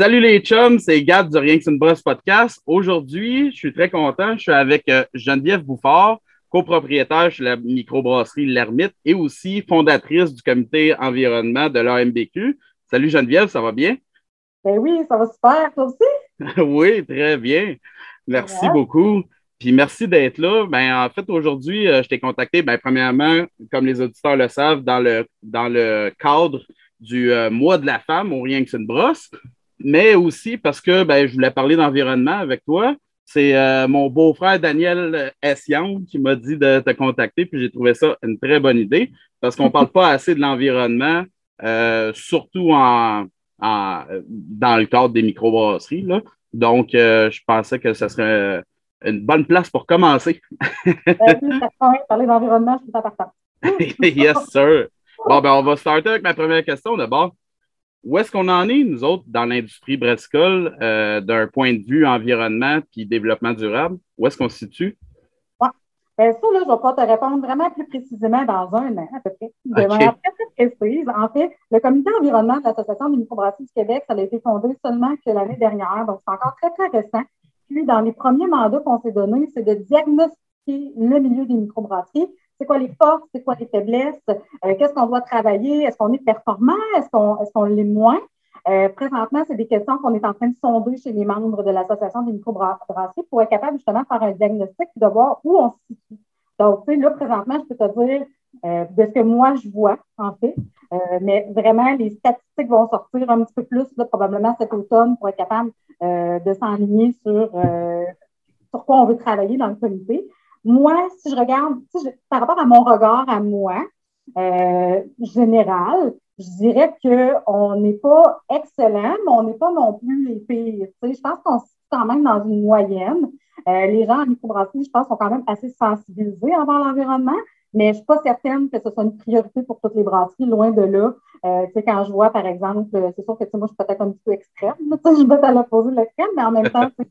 Salut les chums, c'est Gab du Rien que c'est une brosse podcast. Aujourd'hui, je suis très content. Je suis avec euh, Geneviève Bouffard, copropriétaire chez la microbrasserie L'Ermite et aussi fondatrice du comité environnement de l'AMBQ. Salut Geneviève, ça va bien? Ben oui, ça va super, toi aussi? oui, très bien. Merci beaucoup. Puis merci d'être là. Ben, en fait, aujourd'hui, euh, je t'ai contacté, ben, premièrement, comme les auditeurs le savent, dans le, dans le cadre du euh, mois de la femme au Rien que c'est une brosse mais aussi parce que ben, je voulais parler d'environnement avec toi. C'est euh, mon beau-frère Daniel Essian qui m'a dit de te contacter, puis j'ai trouvé ça une très bonne idée parce qu'on ne parle pas assez de l'environnement, euh, surtout en, dans le cadre des microbrasseries. Là. Donc, euh, je pensais que ce serait une bonne place pour commencer. ben, parler d'environnement, je suis partant. yes, sir. Bon, ben, on va starter avec ma première question d'abord. Où est-ce qu'on en est, nous autres, dans l'industrie brassicole, euh, d'un point de vue environnement et développement durable? Où est-ce qu'on se situe? Ouais. Bien, ça, là, je vais pas te répondre vraiment plus précisément dans un an, à peu près. De manière très, très précise. En fait, le comité environnement de l'Association des microbrasseries du Québec, ça a été fondé seulement que l'année dernière, donc c'est encore très, très récent. Puis, dans les premiers mandats qu'on s'est donnés, c'est de diagnostiquer le milieu des microbrasseries c'est quoi les forces, c'est quoi les faiblesses, euh, qu'est-ce qu'on doit travailler, est-ce qu'on est performant, est-ce qu'on est l'est moins? Euh, présentement, c'est des questions qu'on est en train de sonder chez les membres de l'Association des microbrasseries pour être capable justement de faire un diagnostic et de voir où on se situe. Donc, tu sais, là, présentement, je peux te dire euh, de ce que moi, je vois, en fait. mais vraiment, les statistiques vont sortir un petit peu plus, là, probablement cet automne, pour être capable de s'enligner sur, sur quoi on veut travailler dans le comité. Moi, si je regarde, par rapport à mon regard à moi, euh, général, je dirais qu'on n'est pas excellent, mais on n'est pas non plus les pires. je pense qu'on se quand même dans une moyenne. Euh, les gens en microbrasserie, je pense, sont quand même assez sensibilisés envers l'environnement, mais je ne suis pas certaine que ce soit une priorité pour toutes les brasseries, loin de là. Euh, quand je vois, par exemple, c'est sûr que moi, je suis peut-être un petit peu extrême, je vais à l'opposé de l'extrême, mais en même temps, je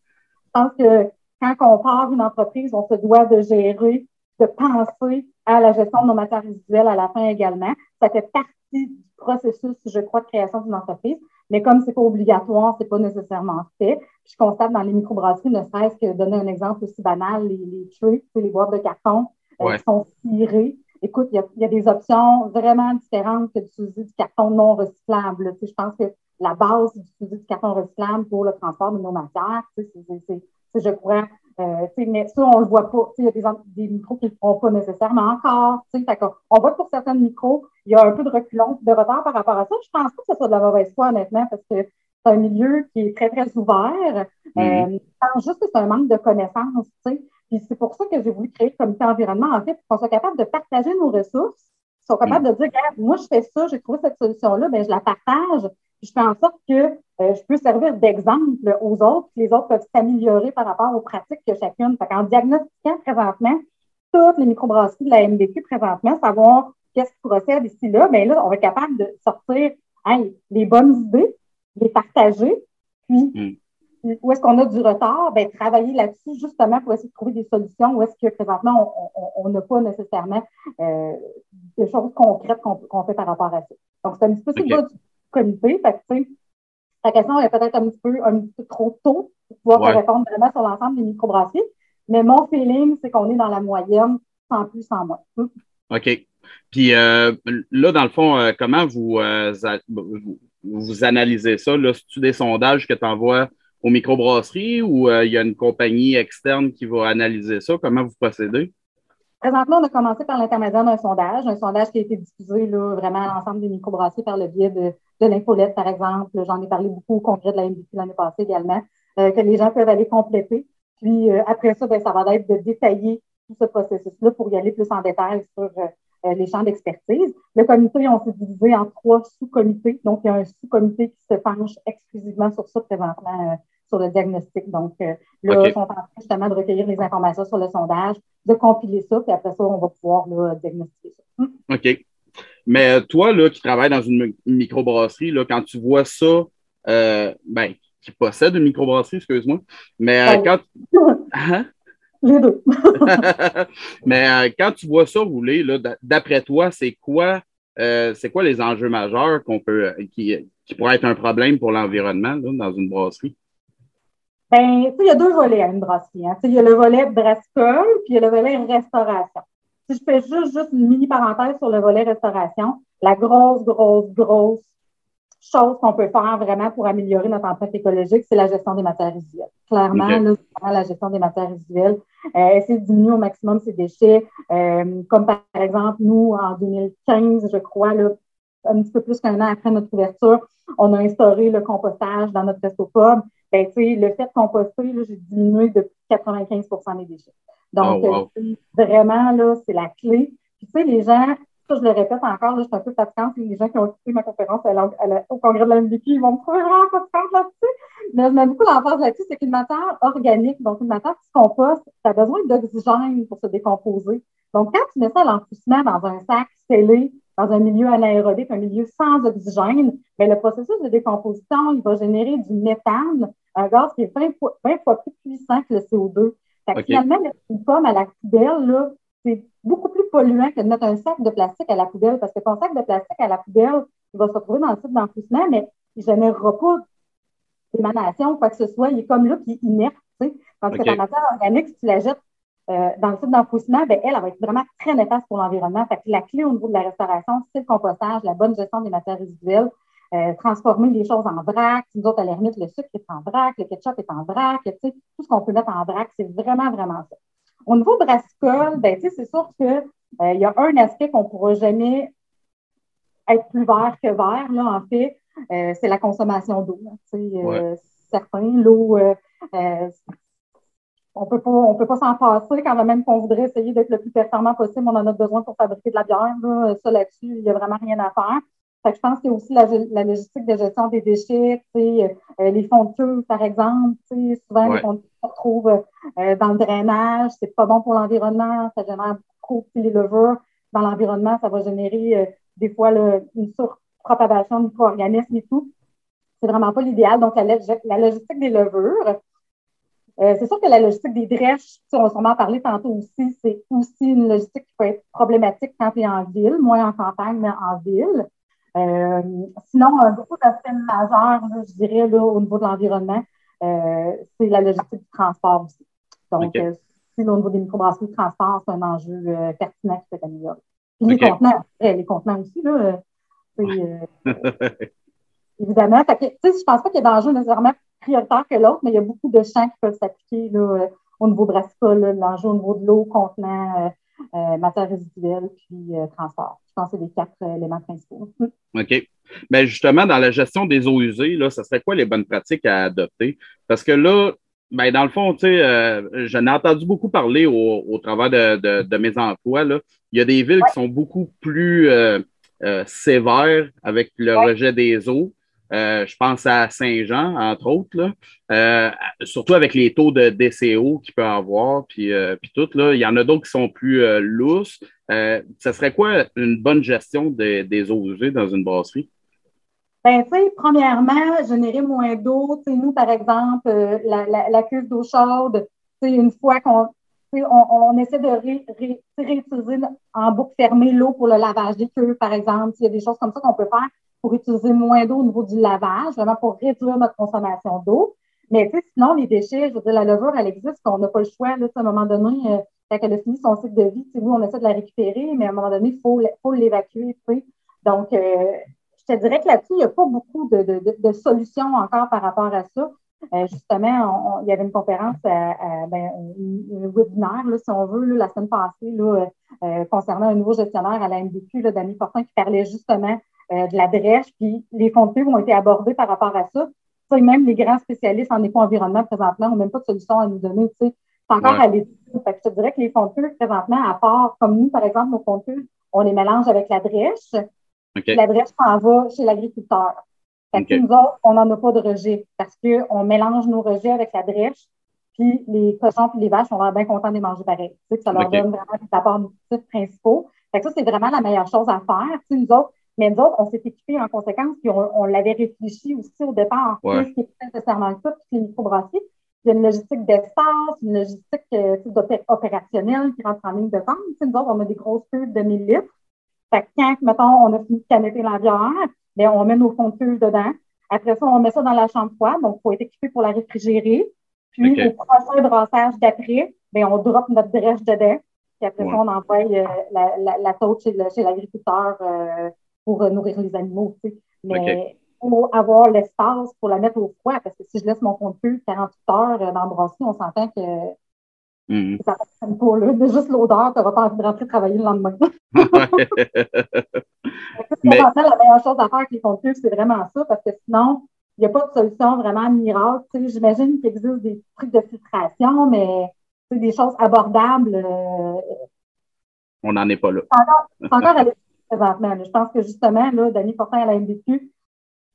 pense que quand on part d'une entreprise, on se doit de gérer, de penser à la gestion de nos matières résiduelles à la fin également. Ça fait partie du processus, je crois, de création d'une entreprise. Mais comme c'est pas obligatoire, c'est pas nécessairement fait. je constate dans les microbrasseries, ne serait-ce que donner un exemple aussi banal, les, les trucs, les boîtes de carton euh, qui sont tirées. Écoute, il y, a, des options vraiment différentes que d'utiliser du carton non recyclable. je pense que la base, d'utiliser du carton recyclable pour le transport de nos matières. c'est je crois. Euh, mais ça, on ne le voit pas. Il y a des, des micros qui ne le font pas nécessairement encore. on voit que pour certains micros, il y a un peu de reculon, de retard par rapport à ça. Je ne pense pas que ce soit de la mauvaise foi, honnêtement, parce que c'est un milieu qui est très, très ouvert. Mm-hmm. Euh, je pense juste que c'est un manque de connaissances. Puis c'est pour ça que j'ai voulu créer le comité environnement, en fait, pour qu'on soit capable de partager nos ressources, qu'on soit capable mm. de dire, moi, je fais ça, j'ai trouvé cette solution-là, ben, je la partage je fais en sorte que euh, je peux servir d'exemple aux autres, les autres peuvent s'améliorer par rapport aux pratiques que chacune. Fait en diagnostiquant présentement toutes les microbrasseries de la MDQ présentement, savoir qu'est-ce qui procède ici là, bien là, on va être capable de sortir hey, les bonnes idées, les partager, puis mm. où est-ce qu'on a du retard, bien, travailler là-dessus justement pour essayer de trouver des solutions où est-ce que présentement on n'a pas nécessairement euh, de choses concrètes qu'on fait par rapport à ça. Donc, c'est un petit peu okay comité. Fait que, ta question est peut-être un petit peu un petit peu trop tôt pour pouvoir te répondre vraiment sur l'ensemble des microbrasseries. Mais mon feeling, c'est qu'on est dans la moyenne, sans plus, sans moins. OK. Puis euh, là, dans le fond, euh, comment vous, euh, vous, analysez ça? C'est-tu des sondages que tu envoies aux microbrasseries ou il y a une compagnie externe qui va analyser ça? Comment vous procédez? Présentement, on a commencé par l'intermédiaire d'un sondage, un sondage qui a été diffusé là, vraiment à l'ensemble des microbrasseries par le biais de, de l'infolette, par exemple. J'en ai parlé beaucoup au congrès de la MBC l'année passée également, euh, que les gens peuvent aller compléter. Puis euh, après ça, ben, ça va être de détailler tout ce processus-là pour y aller plus en détail sur euh, les champs d'expertise. Le comité, on s'est divisé en trois sous-comités. Donc, il y a un sous-comité qui se penche exclusivement sur ça présentement, sur le diagnostic. Donc, là, ils sont en train justement de recueillir les informations sur le sondage, de compiler ça, puis après ça, on va pouvoir là, diagnostiquer ça. OK. Mais toi, là, qui travaille dans une microbrasserie, là, quand tu vois ça, euh, ben, qui possède une microbrasserie, excuse-moi, mais euh, quand. Hein? Les deux. mais euh, quand tu vois ça rouler, d'après toi, c'est quoi euh, c'est quoi les enjeux majeurs qu'on peut, qui, qui pourraient être un problème pour l'environnement dans une brasserie? Ben, il y a deux volets à une brasserie. Hein. Il y a le volet brassicole, puis il y a le volet restauration. Si je fais juste, juste une mini parenthèse sur le volet restauration, la grosse, grosse, grosse chose qu'on peut faire vraiment pour améliorer notre empreinte écologique, c'est la gestion des matières résiduelles. Clairement, là, la gestion des matières résiduelles. Euh, essayer de diminuer au maximum ces déchets. Euh, comme par exemple, nous, en 2015, je crois, là, un petit peu plus qu'un an après notre ouverture, on a instauré le compostage dans notre resto pub. Ben, le fait de composter, j'ai diminué de 95% des déchets. Donc, oh, euh, vraiment, là, c'est la clé. Puis, tu sais, les gens, ça, je le répète encore, là, je suis un peu fatigante. Les gens qui ont écouté ma conférence au congrès de la ils vont me trouver vraiment fatigante là-dessus. Mais je mets beaucoup d'emphase là-dessus, c'est qu'une matière organique, donc une matière qui se composte, ça a besoin d'oxygène pour se décomposer. Donc, quand tu mets ça à l'enfouissement dans un sac scellé, dans un milieu anaérobique, un milieu sans oxygène, bien, le processus de décomposition, il va générer du méthane, un gaz qui est 20 fois, plus puissant que le CO2. Finalement, mettre une pomme à la poubelle, c'est beaucoup plus polluant que de mettre un sac de plastique à la poubelle, parce que ton sac de plastique à la poubelle, il va se retrouver dans le site d'enfouissement, mais il ne générera pas d'émanation, quoi que ce soit. Il est comme là, puis inerte. Parce que ta matière organique, si tu la jettes euh, dans le site d'enfouissement, ben, elle, elle, va être vraiment très néfaste pour l'environnement. Fait que la clé au niveau de la restauration, c'est le compostage, la bonne gestion des matières résiduelles, euh, transformer les choses en vrac. Nous autres, à la limite, le sucre est en vrac, le ketchup est en vrac. Tout ce qu'on peut mettre en vrac, c'est vraiment, vraiment ça. Au niveau brassicole, ben, c'est sûr qu'il euh, y a un aspect qu'on ne pourra jamais être plus vert que vert, là, en fait, euh, c'est la consommation d'eau. Euh, certains, l'eau, on peut pas, on peut pas s'en passer quand même qu'on voudrait essayer d'être le plus performant possible. On en a besoin pour fabriquer de la bière. Là. Ça, là-dessus, il n'y a vraiment rien à faire. Fait que je pense qu'il y a aussi la, logistique de gestion des déchets, les fonds de queue, par exemple. Souvent, les fonds de se retrouvent euh, dans le drainage. C'est pas bon pour l'environnement. Ça génère beaucoup de levures dans l'environnement. Ça va générer euh, des fois une surpropagation de micro-organismes et tout. C'est vraiment pas l'idéal. Donc, la, logistique des levures, euh, c'est sûr que la logistique des drèches, on va sûrement en parler tantôt aussi, c'est aussi une logistique qui peut être problématique quand tu es en ville, moins en campagne, mais en ville. Sinon, un beaucoup d'aspects majeurs, je dirais, là, au niveau de l'environnement, euh, c'est la logistique du transport aussi. Donc, euh, si au niveau des microbrasseries, le transport, c'est un enjeu euh, pertinent qui peut être amélioré. Puis les contenants, les contenants aussi, là, évidemment. Fait que, je pense pas qu'il y ait d'enjeux nécessairement prioritaires que l'autre, mais il y a beaucoup de champs qui peuvent s'appliquer au niveau brassicole, l'enjeu au niveau de l'eau, contenant, matière résiduelle, puis transport. C'est les quatre éléments principaux. OK. Mais ben, justement, dans la gestion des eaux usées, là, ça serait quoi les bonnes pratiques à adopter? Parce que là, ben, dans le fond, tu sais, euh, j'en ai entendu beaucoup parler au, travers de, mes emplois. Là. Il y a des villes qui sont beaucoup plus euh, euh, sévères avec le rejet des eaux. je pense à Saint-Jean, entre autres, là. surtout avec les taux de DCO qu'il peut avoir, puis, puis tout. Là. Il y en a d'autres qui sont plus lousses. Ça serait quoi une bonne gestion des eaux usées dans une brasserie? Ben, tu sais, premièrement, générer moins d'eau. Nous, par exemple, euh, la, cuve d'eau chaude, une fois qu'on on, essaie de ré, ré, réutiliser en boucle fermée l'eau pour le lavage des cuves, par exemple. Il y a des choses comme ça qu'on peut faire pour utiliser moins d'eau au niveau du lavage, vraiment pour réduire notre consommation d'eau. Mais sinon, les déchets, je veux dire, la levure, elle existe, on n'a pas le choix. À un moment donné, euh, quand elle a fini son cycle de vie, oui, on essaie de la récupérer, mais à un moment donné, il faut, l'évacuer. Donc, euh, je te dirais que là-dessus, il n'y a pas beaucoup de, solutions encore par rapport à ça. Euh, justement, il y avait une conférence, ben, un webinaire, si on veut, la semaine passée, euh, concernant un nouveau gestionnaire à la MDQ, Dany Fortin, qui parlait justement de la drèche, puis les fonds de ont été abordés par rapport à ça. Ça, même les grands spécialistes en éco-environnement présentement n'ont même pas de solution à nous donner. C'est encore à l'étude. Je te dirais que les fonds de présentement, à part, comme nous, par exemple, nos fonds de on les mélange avec la drèche. L'adresse s'en va chez l'agriculteur. Nous autres, on n'en a pas de rejet parce qu'on mélange nos rejets avec la drèche, puis les cochons et les vaches, on être bien contents de les manger pareil. Tu sais, ça leur donne vraiment des apports nutritifs principaux. Fait que ça, c'est vraiment la meilleure chose à faire. Tu sais, nous autres, mais nous autres, on s'est équipés en conséquence, puis on, l'avait réfléchi aussi au départ, ouais. ce qui est nécessairement ça, toutes les microbrasseries. Il y a une logistique d'espace, une logistique euh, opérationnelle qui rentre en ligne de compte. Tu sais, nous autres, on a des grosses pubs de 1000 litres. Fait que quand, mettons, on a fini de la bière, bien, on met nos fonds de cuve dedans. Après ça, on met ça dans la chambre froide, donc il faut être équipé pour la réfrigérer. Puis, au prochain brassage d'après, bien, on drop notre drèche dedans. Puis après ça, on envoie euh, la, la, la tôte chez, l'agriculteur euh, pour nourrir les animaux. Tu sais. Mais il faut avoir l'espace pour la mettre au froid, parce que si je laisse mon fond de cuve 48 heures euh, dans le brasserie, on s'entend que Mm -hmm. Ça ne pas, là. Mais juste l'odeur, tu n'auras pas envie de rentrer travailler le lendemain. Mais... la meilleure chose à faire avec les contenus, c'est vraiment ça, parce que sinon, il n'y a pas de solution vraiment miracle. J'imagine qu'il existe des trucs de filtration, mais des choses abordables. Euh... On n'en est pas là. C'est encore, à présentement. Je pense que justement, là, Denis Fortin à la MDQ,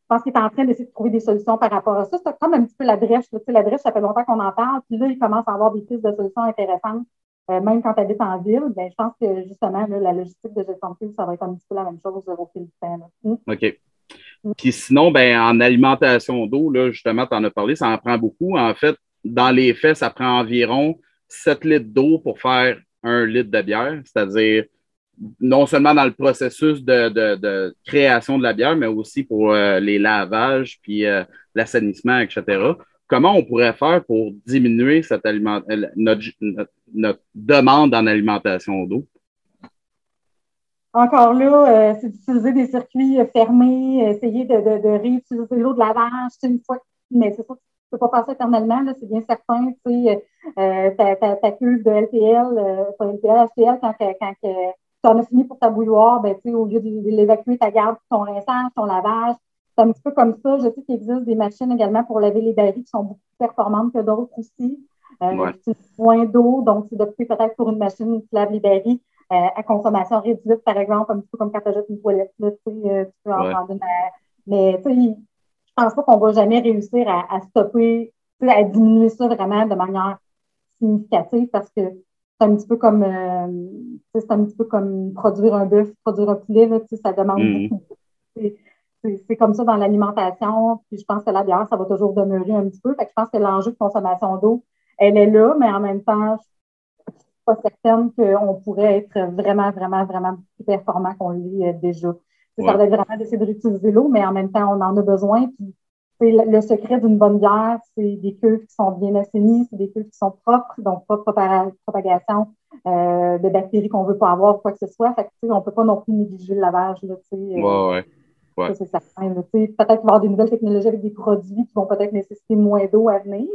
je pense qu'il est en train d'essayer de trouver des solutions par rapport à ça. C'est comme un petit peu la brèche. La brèche, ça fait longtemps qu'on en parle. Puis là, il commence à avoir des pistes de solutions intéressantes. Euh, même quand tu habites en ville, ben, je pense que justement, là, la logistique de gestion de ça va être un petit peu la même chose au fil du temps. Mm. OK. Mm. Puis sinon, ben, en alimentation d'eau, là, justement, tu en as parlé, ça en prend beaucoup. En fait, dans les faits, ça prend environ 7 litres d'eau pour faire un litre de bière, c'est-à-dire non seulement dans le processus de, création de la bière, mais aussi pour euh, les lavages, puis euh, l'assainissement, etc. Comment on pourrait faire pour diminuer cette aliment euh, notre, demande en alimentation d'eau? Encore là, c'est d'utiliser des circuits fermés, essayer de, réutiliser l'eau de lavage une fois, mais c'est ça, tu ne peux pas passer éternellement, c'est bien certain. Tu sais, ta, cuve de LPL, pas LPL, HPL, quand, quand tu en as fini pour ta bouilloire, ben, au lieu de, l'évacuer, tu gardes ton rinçage, ton lavage. C'est un petit peu comme ça. Je sais qu'il existe des machines également pour laver les barils qui sont beaucoup plus performantes que d'autres aussi. Euh, moins d'eau, donc c'est d'opter peut-être pour une machine qui lave les barils euh, à consommation réduite, par exemple, un petit peu comme quand tu achètes une toilette. Là, euh, tu peux en prendre une. Mais je pense pas qu'on va jamais réussir à, à stopper, à diminuer ça vraiment de manière significative parce que c'est un petit peu comme euh, c'est un petit peu comme produire un bœuf, produire un poulet, là, ça demande mm. beaucoup. C'est comme ça dans l'alimentation. Puis je pense que la bière, ça va toujours demeurer un petit peu. Fait que je pense que l'enjeu de consommation d'eau, elle est là, mais en même temps, je ne suis pas certaine qu'on pourrait être vraiment, vraiment, vraiment plus performant qu'on l'est euh, déjà. Ça va être vraiment d'essayer de réutiliser l'eau, mais en même temps, on en a besoin. Puis le secret d'une bonne bière, c'est des cuves qui sont bien assainies, c'est des cuves qui sont propres, donc pas de propagation euh, de bactéries qu'on ne veut pas avoir, quoi que ce soit. Fait on ne peut pas non plus négliger le lavage. Là, euh, ouais, c'est certain. Peut-être qu'il va y avoir des nouvelles technologies avec des produits qui vont peut-être nécessiter moins d'eau à venir,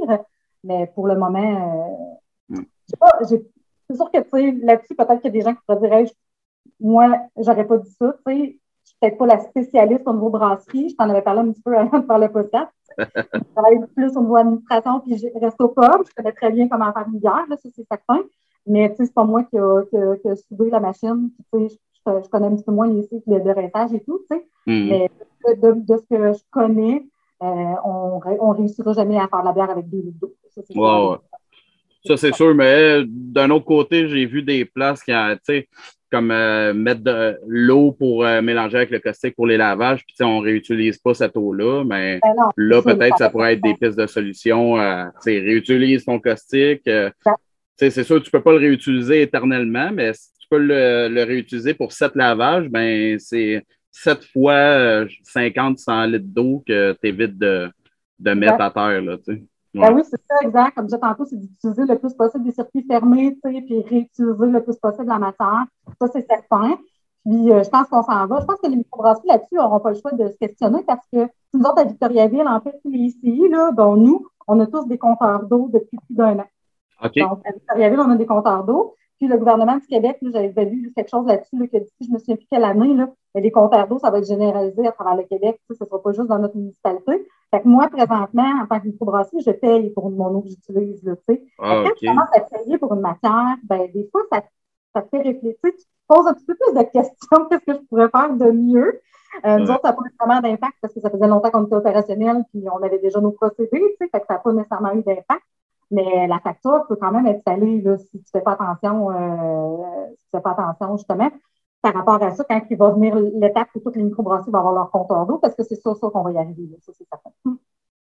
mais pour le moment, euh, mm. c'est sûr que là-dessus, peut-être qu'il y a des gens qui pourraient dire moi, j'aurais pas dit ça. Peut-être pas la spécialiste au niveau brasserie. Je t'en avais parlé un petit peu avant de faire le podcast. je travaille plus au niveau administration puis je reste au pub. Je connais très bien comment faire une bière, là, ça c'est certain. Mais tu sais, c'est pas moi qui a, qui, la machine. Tu sais, je, connais un petit peu moins les cycles de rinçage et tout, tu sais. Mm. Mais de, de, ce que je connais, euh, on, on réussira jamais à faire la bière avec deux litres d'eau. Ça, c'est sûr, mais d'un autre côté, j'ai vu des places qui, tu sais, comme euh, mettre de l'eau pour euh, mélanger avec le caustique pour les lavages, puis on ne réutilise pas cette eau-là, mais ben là, peut-être ça pourrait être des pistes de solutions. Euh, réutilise ton caustique. c'est sûr, tu ne peux pas le réutiliser éternellement, mais si tu peux le, réutiliser pour sept lavages, ben c'est sept fois 50-100 litres d'eau que tu évites de, de mettre à terre. Là, ben oui, c'est ça, exact. Comme je disais tantôt, c'est d'utiliser le plus possible des circuits fermés, puis réutiliser le plus possible la matière. Ça, c'est certain. Puis, euh, je pense qu'on s'en va. Je pense que les microbrasseries là-dessus n'auront pas le choix de se questionner parce que nous autres, à Victoriaville, en fait, les ici, là, bon, nous, on a tous des compteurs d'eau depuis plus d'un an. Donc, à Victoriaville, on a des compteurs d'eau. Puis le gouvernement du Québec, j'avais vu quelque chose là-dessus, là, que je me souviens plus quelle année, là, mais les compteurs d'eau, ça va être généralisé à travers le Québec. Ça ne sera pas juste dans notre municipalité. Fait que moi, présentement, en tant que microbrasserie, je paye pour mon eau que j'utilise. Là, ah, Quand tu commences à payer pour une matière, ben, des fois, ça, ça te fait réfléchir. Tu te poses un petit peu plus de questions. Qu'est-ce que je pourrais faire de mieux? Euh, Nous autres, ça n'a pas nécessairement d'impact parce que ça faisait longtemps qu'on était opérationnel puis on avait déjà nos procédés. Fait que ça n'a pas nécessairement eu d'impact. Mais la facture peut quand même être salée là, si tu ne fais pas attention, euh, si tu fais pas attention justement par rapport à ça quand il va venir l'étape où toutes les microbrasseries vont avoir leur compteur d'eau, parce que c'est ça, ça qu'on va y arriver. ça, c'est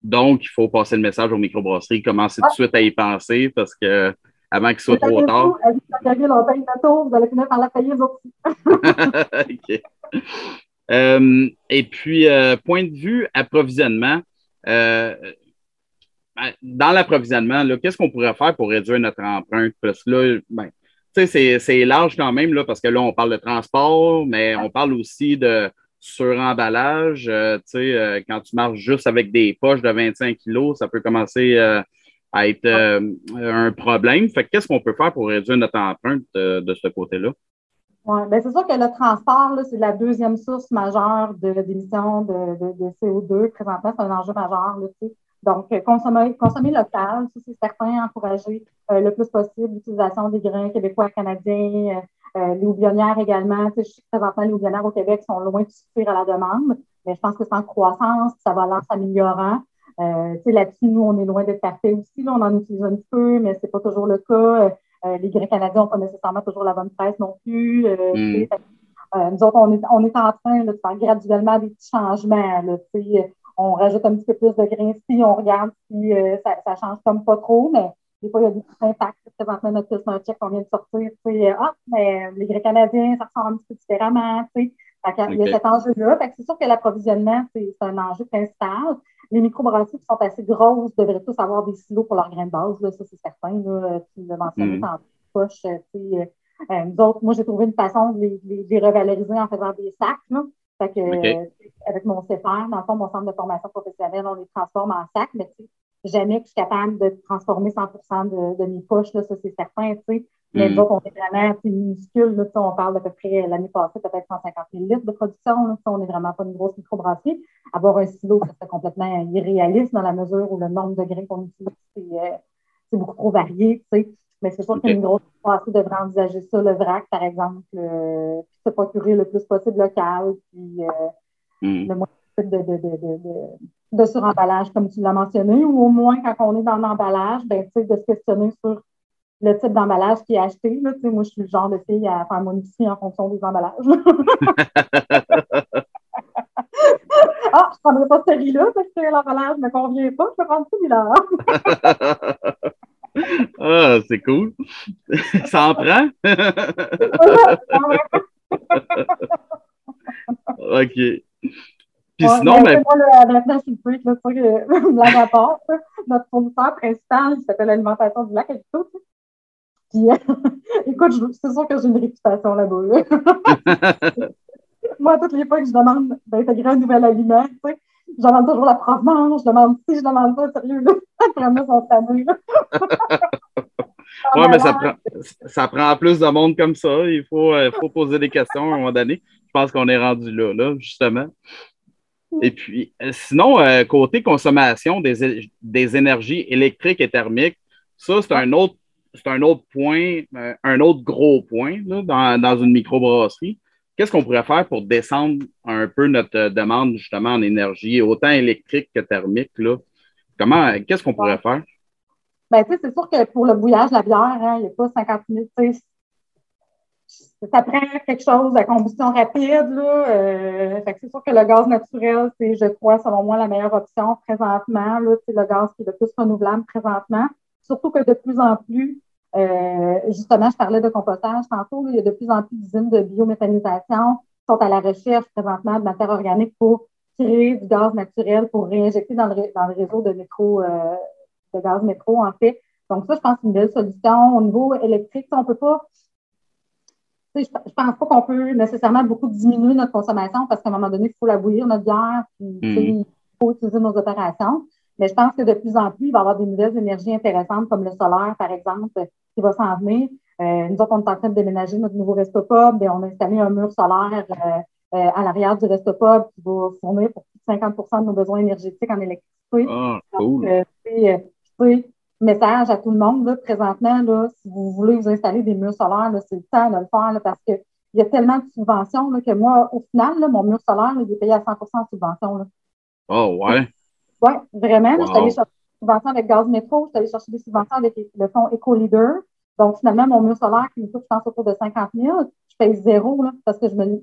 Donc, il faut passer le message aux microbrasseries, commencer tout de suite à y penser parce que avant qu'il soit trop tard. vous allez finir par la payer aussi. OK. Euh, et puis, euh, point de vue approvisionnement, euh, ben, dans l'approvisionnement, qu'est-ce qu'on pourrait faire pour réduire notre empreinte? Parce que là, ben, c'est large quand même, là, parce que là, on parle de transport, mais on parle aussi de suremballage. sais, quand tu marches juste avec des poches de 25 kilos, ça peut commencer à être un problème. Fait qu'est-ce qu'on peut faire pour réduire notre empreinte de ce côté-là? Oui, bien, c'est sûr que le transport, c'est la deuxième source majeure d'émissions de, de, CO2. Présentement, c'est un enjeu majeur. Là, Donc, euh, consommer, consommer local, ça, c'est certain, encourager euh, le plus possible l'utilisation des grains québécois, canadiens, euh, les houblonnières également. Je sais que présentement, les houblonnières au Québec sont loin de suffire à la demande, mais je pense que c'est en croissance, ça va en s'améliorant. Euh, Là-dessus, nous, on est loin d'être parfait aussi. Là, on en utilise un petit peu, mais ce n'est pas toujours le cas. Euh, les Grecs canadiens n'ont pas nécessairement toujours la bonne presse non plus. Euh, mm. euh, nous autres, on est, on est en train de faire graduellement des petits changements. Là, on rajoute un petit peu plus de grains ici, on regarde si ça, ça change comme pas trop, mais des fois, il y a des petits impacts. Présentement, notre un check qu'on vient de sortir, ah, mais les Grecs canadiens, ça ressemble un petit peu différemment. Il y a cet enjeu-là. C'est sûr que l'approvisionnement, c'est un enjeu principal. Les microbrasseries qui sont assez grosses devraient tous avoir des silos pour leurs grains de base, là, ça c'est certain. Là, tu l'as mentionné mm. en poche. Euh, euh, nous autres, moi, j'ai trouvé une façon de les, les, revaloriser en faisant des sacs. Là. Fait que, avec mon CFR, dans le fond, mon centre de formation professionnelle, on les transforme en sacs, mais jamais que je suis capable de transformer 100 de, de mes poches, là, ça c'est certain. sais. Mais mm. on est vraiment minuscule. Là, on parle d'à peu près l'année passée, peut-être 150 000 litres de production. Là, on n'est vraiment pas une grosse microbrasserie. Avoir un silo, ça serait complètement irréaliste dans la mesure où le nombre de grains qu'on utilise, c'est euh, beaucoup trop varié. sais. Mais c'est sûr okay. qu'une grosse microbrasserie devrait envisager ça, le vrac, par exemple, euh, puis se procurer le plus possible local, puis euh, mm. le moins possible de, de, de, de, de suremballage, comme tu l'as mentionné, ou au moins quand on est dans l'emballage, ben, de se questionner sur le type d'emballage qui est acheté. Là. Moi, je suis le genre de fille à faire mon épicerie en fonction des emballages. ah, je ne prendrai pas celui-là parce que l'emballage ne me convient pas. Je vais prendre celui-là. ah, c'est cool. Ça en prend? OK. Puis sinon, mais... Moi, là, maintenant, je suis freak, là, ça que à part. Notre fournisseur principal, il s'appelle l'alimentation du lac et tout. Puis, écoute, c'est sûr que j'ai une réputation là-bas. Moi, toutes les fois que je demande d'intégrer un nouvel aliment, tu sais, je demande toujours la provenance, je demande si, je demande pas, sérieux, là. Vraiment, son fameux, Oui, mais ça prend, ça prend plus de monde comme ça. Il faut, euh, faut poser des questions à un moment donné. Je pense qu'on est rendu là, là, justement. Et puis, euh, sinon, euh, côté consommation des, des énergies électriques et thermiques, ça, c'est un autre c'est un autre point, un autre gros point dans, dans, une microbrasserie. Qu'est-ce qu'on pourrait faire pour descendre un peu notre euh, demande justement en énergie, autant électrique que thermique? Là? Comment, qu'est-ce qu'on pourrait faire? Bien, tu sais, c'est sûr que pour le bouillage de la bière, hein, il n'y a pas 50 minutes. Ça prend quelque chose à combustion rapide. Là, euh, c'est sûr que le gaz naturel, c'est, je crois, selon moi, la meilleure option présentement. Là, c'est le gaz qui est le plus renouvelable présentement. Surtout que de plus en plus, euh, justement, je parlais de compostage tantôt, il y a de plus en plus d'usines de biométhanisation qui sont à la recherche présentement de matière organique pour créer du gaz naturel pour réinjecter dans le, dans le réseau de métro, euh, de gaz métro, en fait. Donc, ça, je pense que c'est une belle solution. Au niveau électrique, on ne peut pas. Je ne pense pas qu'on peut nécessairement beaucoup diminuer notre consommation parce qu'à un moment donné, il faut la bouillir, notre bière, puis mm. il faut utiliser nos opérations. Mais je pense que de plus en plus, il va y avoir des nouvelles énergies intéressantes comme le solaire, par exemple, qui va s'en venir. Euh, nous autres, on est en train de déménager notre nouveau resto pub et on a installé un mur solaire euh, euh, à l'arrière du resto pub qui va fournir pour 50% de nos besoins énergétiques en électricité. Ah, cool. Donc, message à tout le monde, là, présentement, là, si vous voulez vous installer des murs solaires, c'est le temps de le faire là, parce qu'il y a tellement de subventions là, que moi, au final, là, mon mur solaire, il est payé à 100 de subvention. Là. Oh, ouais. Oui, vraiment. Je suis allée chercher des subventions avec Gaz Métro, je suis allée chercher des subventions avec le fonds Eco-Leader. Donc, finalement, mon mur solaire qui me coûte, je pense, autour de 50 000, je paye zéro, là, parce que je me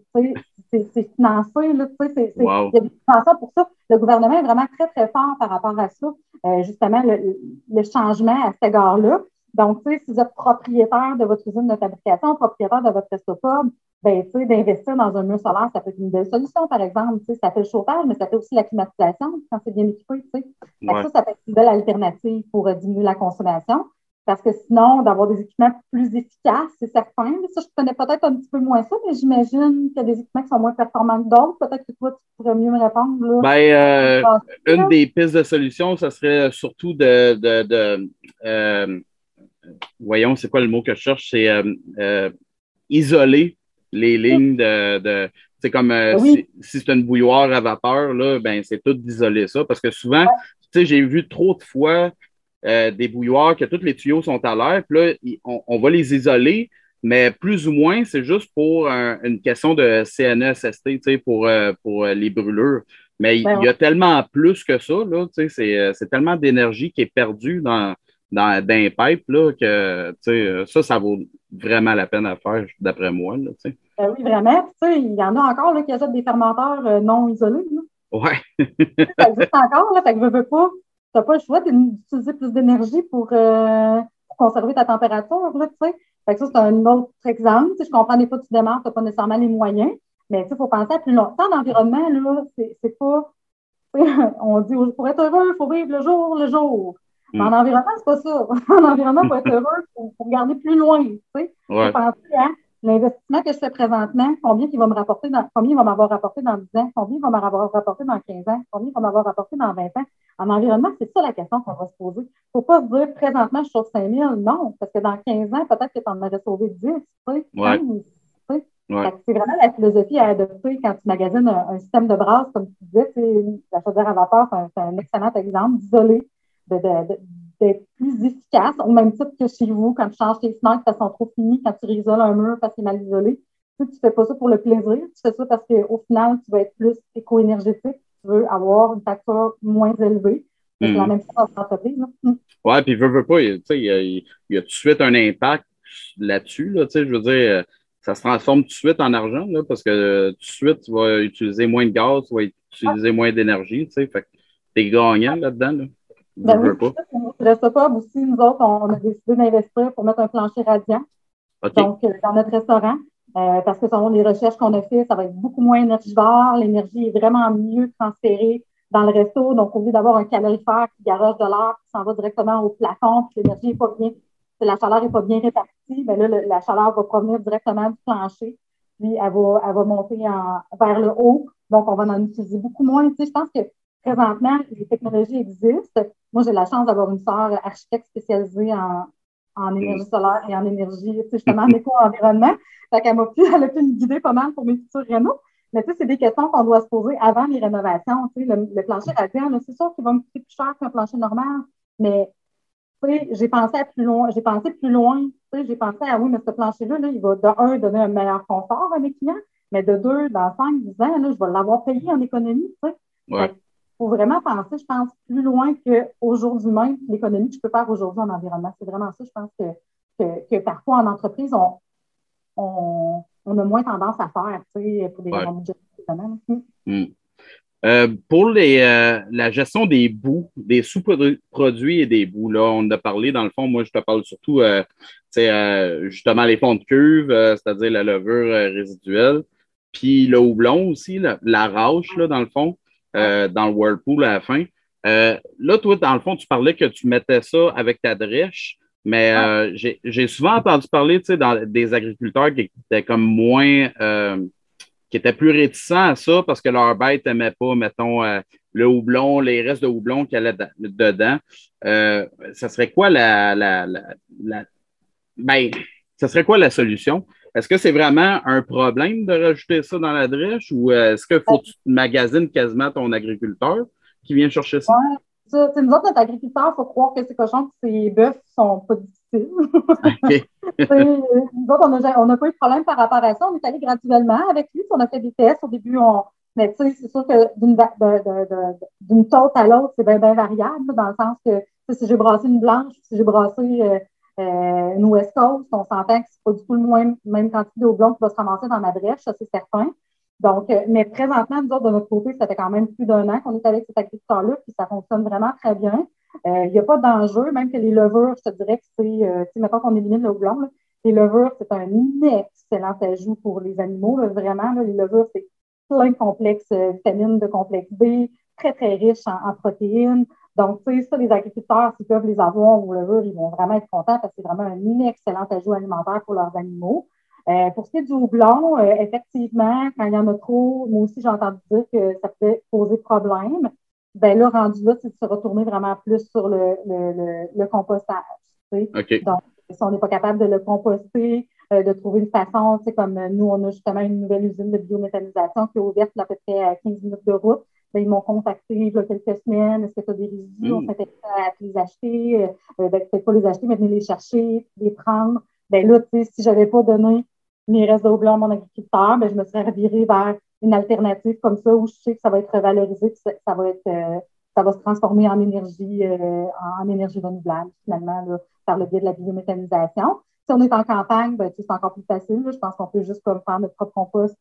c'est financé, là, tu sais, il y a des subventions pour ça. Le gouvernement est vraiment très, très fort par rapport à ça, euh, justement, le, le, changement à cet égard-là. Donc, tu sais, si vous êtes propriétaire de votre usine de fabrication, propriétaire de votre restopub, ben, tu sais, d'investir dans un mur solaire, ça peut être une belle solution, par exemple. Tu sais, ça fait le chauffage, mais ça fait aussi la climatisation quand c'est bien équipé, tu sais. Ça, ça peut être une belle alternative pour diminuer la consommation. Parce que sinon, d'avoir des équipements plus efficaces, c'est certain. Ça, je connais peut-être un petit peu moins ça, mais j'imagine qu'il y a des équipements qui sont moins performants que d'autres. Peut-être que toi, tu pourrais mieux me répondre. Là. Ben, euh, une des pistes de solution, ça serait surtout de, de, de euh, voyons, c'est quoi le mot que je cherche? C'est euh, isoler les lignes de. de c'est comme si, c'est une bouilloire à vapeur, là, ben, c'est tout d'isoler ça. Parce que souvent, tu sais, j'ai vu trop de fois euh, des bouilloires, que tous les tuyaux sont à l'air. Puis là, on, va les isoler, mais plus ou moins, c'est juste pour une question de CNESST, pour, euh, pour les brûlures. Mais il ben y a tellement plus que ça, là, c'est, c'est tellement d'énergie qui est perdue dans, dans, dans les pipes là, que ça, ça vaut vraiment la peine à faire, d'après moi. Là, ben oui, vraiment. Il y en a encore là, qui achètent des fermenteurs euh, non isolés. Oui. ça existe encore, là, fait que je veux pas tu n'as pas le choix d'utiliser plus d'énergie pour, euh, pour, conserver ta température. Là, ça, c'est un autre exemple. je comprends des fois tu démarres, tu n'as pas nécessairement les moyens, mais il faut penser à plus longtemps. L'environnement, là, c'est pas. On dit pour être heureux, il faut vivre le jour, le jour. Mais en mm. environnement, c'est pas ça. en environnement, pour être heureux, il faut, regarder plus loin. Il faut penser à l'investissement que je fais présentement, combien il va me rapporter dans, combien il va m'avoir rapporté dans 10 ans, combien il va m'avoir rapporté dans 15 ans, combien il va m'avoir rapporté dans 20 ans. En environnement, c'est ça la question qu'on va se poser. Il ne faut pas se dire présentement, je sauve 5 000. Non, parce que dans 15 ans, peut-être que tu en aurais sauvé 10. C'est vraiment la philosophie à adopter quand tu magasines un, système de brasse, comme tu disais. La chaudière à vapeur, c'est un, excellent exemple d'isoler, de, d'être plus efficace, au même titre que chez vous, quand tu changes tes fenêtres parce qu'elles sont trop finies, quand tu réisoles un mur parce qu'il est mal isolé. Tu ne fais pas ça pour le plaisir, tu fais ça parce qu'au final, tu vas être plus éco-énergétique, tu veux avoir une facture moins élevée. C'est la mhm. même chose dans l'entreprise. Mm. Oui, puis veut, veut pas, il y, a, il y a tout de suite un impact là-dessus. Là, je veux dire, ça se transforme tout de suite en argent là, parce que tout de suite, tu vas utiliser moins de gaz, tu vas utiliser moins d'énergie. Fait que tu es gagnant là-dedans. Là. Ben oui, pas aussi, nous autres, on a décidé d'investir pour mettre un plancher radiant. Donc, euh, dans notre restaurant, euh, parce que selon les recherches qu'on a faites, ça va être beaucoup moins énergivore. L'énergie est vraiment mieux transférée dans le resto. Donc, au lieu d'avoir un calorifère qui garage de l'air qui s'en va directement au plafond, puis l'énergie n'est pas bien, la chaleur n'est pas bien répartie, bien là, la chaleur va provenir directement du plancher, puis elle va, elle va monter vers le haut. Donc, on va en utiliser beaucoup moins. Tu sais, je pense que présentement, les technologies existent. Moi, j'ai la chance d'avoir une sœur architecte spécialisée en, en énergie solaire et en énergie, justement, en éco-environnement. Fait qu'elle m'a pu, elle a pu me guider pas mal pour mes futurs rénaux. Mais tu sais, c'est des questions qu'on doit se poser avant les rénovations. Tu sais, le, plancher radiant, c'est sûr qu'il va me coûter plus cher qu'un plancher normal, mais tu sais, j'ai pensé à plus loin, j'ai pensé plus loin. Tu sais, j'ai pensé à oui, mais ce plancher-là, là, il va de un donner un meilleur confort à mes clients, mais de deux, dans cinq, dix ans, là, je vais l'avoir payé en économie. Tu sais faut vraiment penser, je pense, plus loin qu'aujourd'hui même, l'économie que je peux faire aujourd'hui en environnement. C'est vraiment ça, je pense que, que, parfois en entreprise, on, on, on, a moins tendance à faire, tu sais, pour des raisons mmh. euh, pour les, euh, la gestion des bouts, des sous-produits et des bouts, là, on a parlé, dans le fond, moi, je te parle surtout, euh, euh justement, les fonds de cuve, c'est-à-dire la levure résiduelle, puis le houblon aussi, la, la rauche, là, dans le fond. Euh, dans le Whirlpool à la fin. Euh, là, toi, dans le fond, tu parlais que tu mettais ça avec ta drèche, mais euh, j'ai souvent entendu parler dans, des agriculteurs qui étaient comme moins, qui étaient plus réticents à ça parce que leur bête n'aimait pas, mettons, le houblon, les restes de houblon qu'il y allait dedans. ça serait quoi la, la, la, ben, ça serait quoi la solution? Est-ce que c'est vraiment un problème de rajouter ça dans la drèche ou euh, est-ce qu'il faut que tu magasines quasiment ton agriculteur qui vient chercher ça? Oui, ça, nous autres, notre agriculteur, il faut croire que ces cochons et ces bœufs sont pas difficiles. nous autres, on n'a pas eu de problème par rapport à ça. On est allé graduellement avec lui. On a fait des tests. Au début, on, mais tu sais, c'est sûr que d'une tôte à l'autre, c'est bien, variable, dans le sens que si j'ai brassé une blanche, si j'ai brassé euh, euh, une West Coast, on s'entend que c'est pas du tout le même, même quantité d'eau blonde qui va se ramasser dans ma brèche, ça c'est certain. Donc, euh, mais présentement, nous autres, de notre côté, ça fait quand même plus d'un an qu'on est avec cet agriculteur-là, puis ça fonctionne vraiment très bien. Il n'y a pas d'enjeu, même que les levures, je te dirais que c'est, euh, mettons qu'on élimine le blanc, les levures, c'est un excellent ajout pour les animaux. vraiment, les levures, c'est plein de complexes vitamines de complexe B, très, très riche en, protéines. Donc, tu sais, ça, les agriculteurs, s'ils peuvent les avoir ou le ils vont vraiment être contents parce que c'est vraiment un excellent ajout alimentaire pour leurs animaux. Euh, pour ce qui est du houblon, euh, effectivement, quand il y en a trop, moi aussi, j'ai entendu dire que ça pouvait poser problème. Ben là, rendu là, c'est de se retourner vraiment plus sur le, le, le, compostage. Donc, si on n'est pas capable de le composter, euh, de trouver une façon, tu sais, comme nous, on a justement une nouvelle usine de biométhanisation qui est ouverte à peu près à 15 minutes de route. Ben, ils m'ont contacté il y a quelques semaines. Est-ce que tu as des résidus? On mm. s'intéresse à les acheter. Euh, euh, ben, peut-être pas les acheter, mais venir les chercher, les prendre. Ben là, tu sais, si j'avais pas donné mes restes d'eau blanc à mon agriculteur, ben, je me serais revirée vers une alternative comme ça où je sais que ça va être valorisé, que ça, va être, euh, ça va se transformer en énergie, en, énergie renouvelable, finalement, là, par le biais de la biométhanisation. Si on est en campagne, ben, c'est encore plus facile. Je pense qu'on peut juste comme faire notre propre compost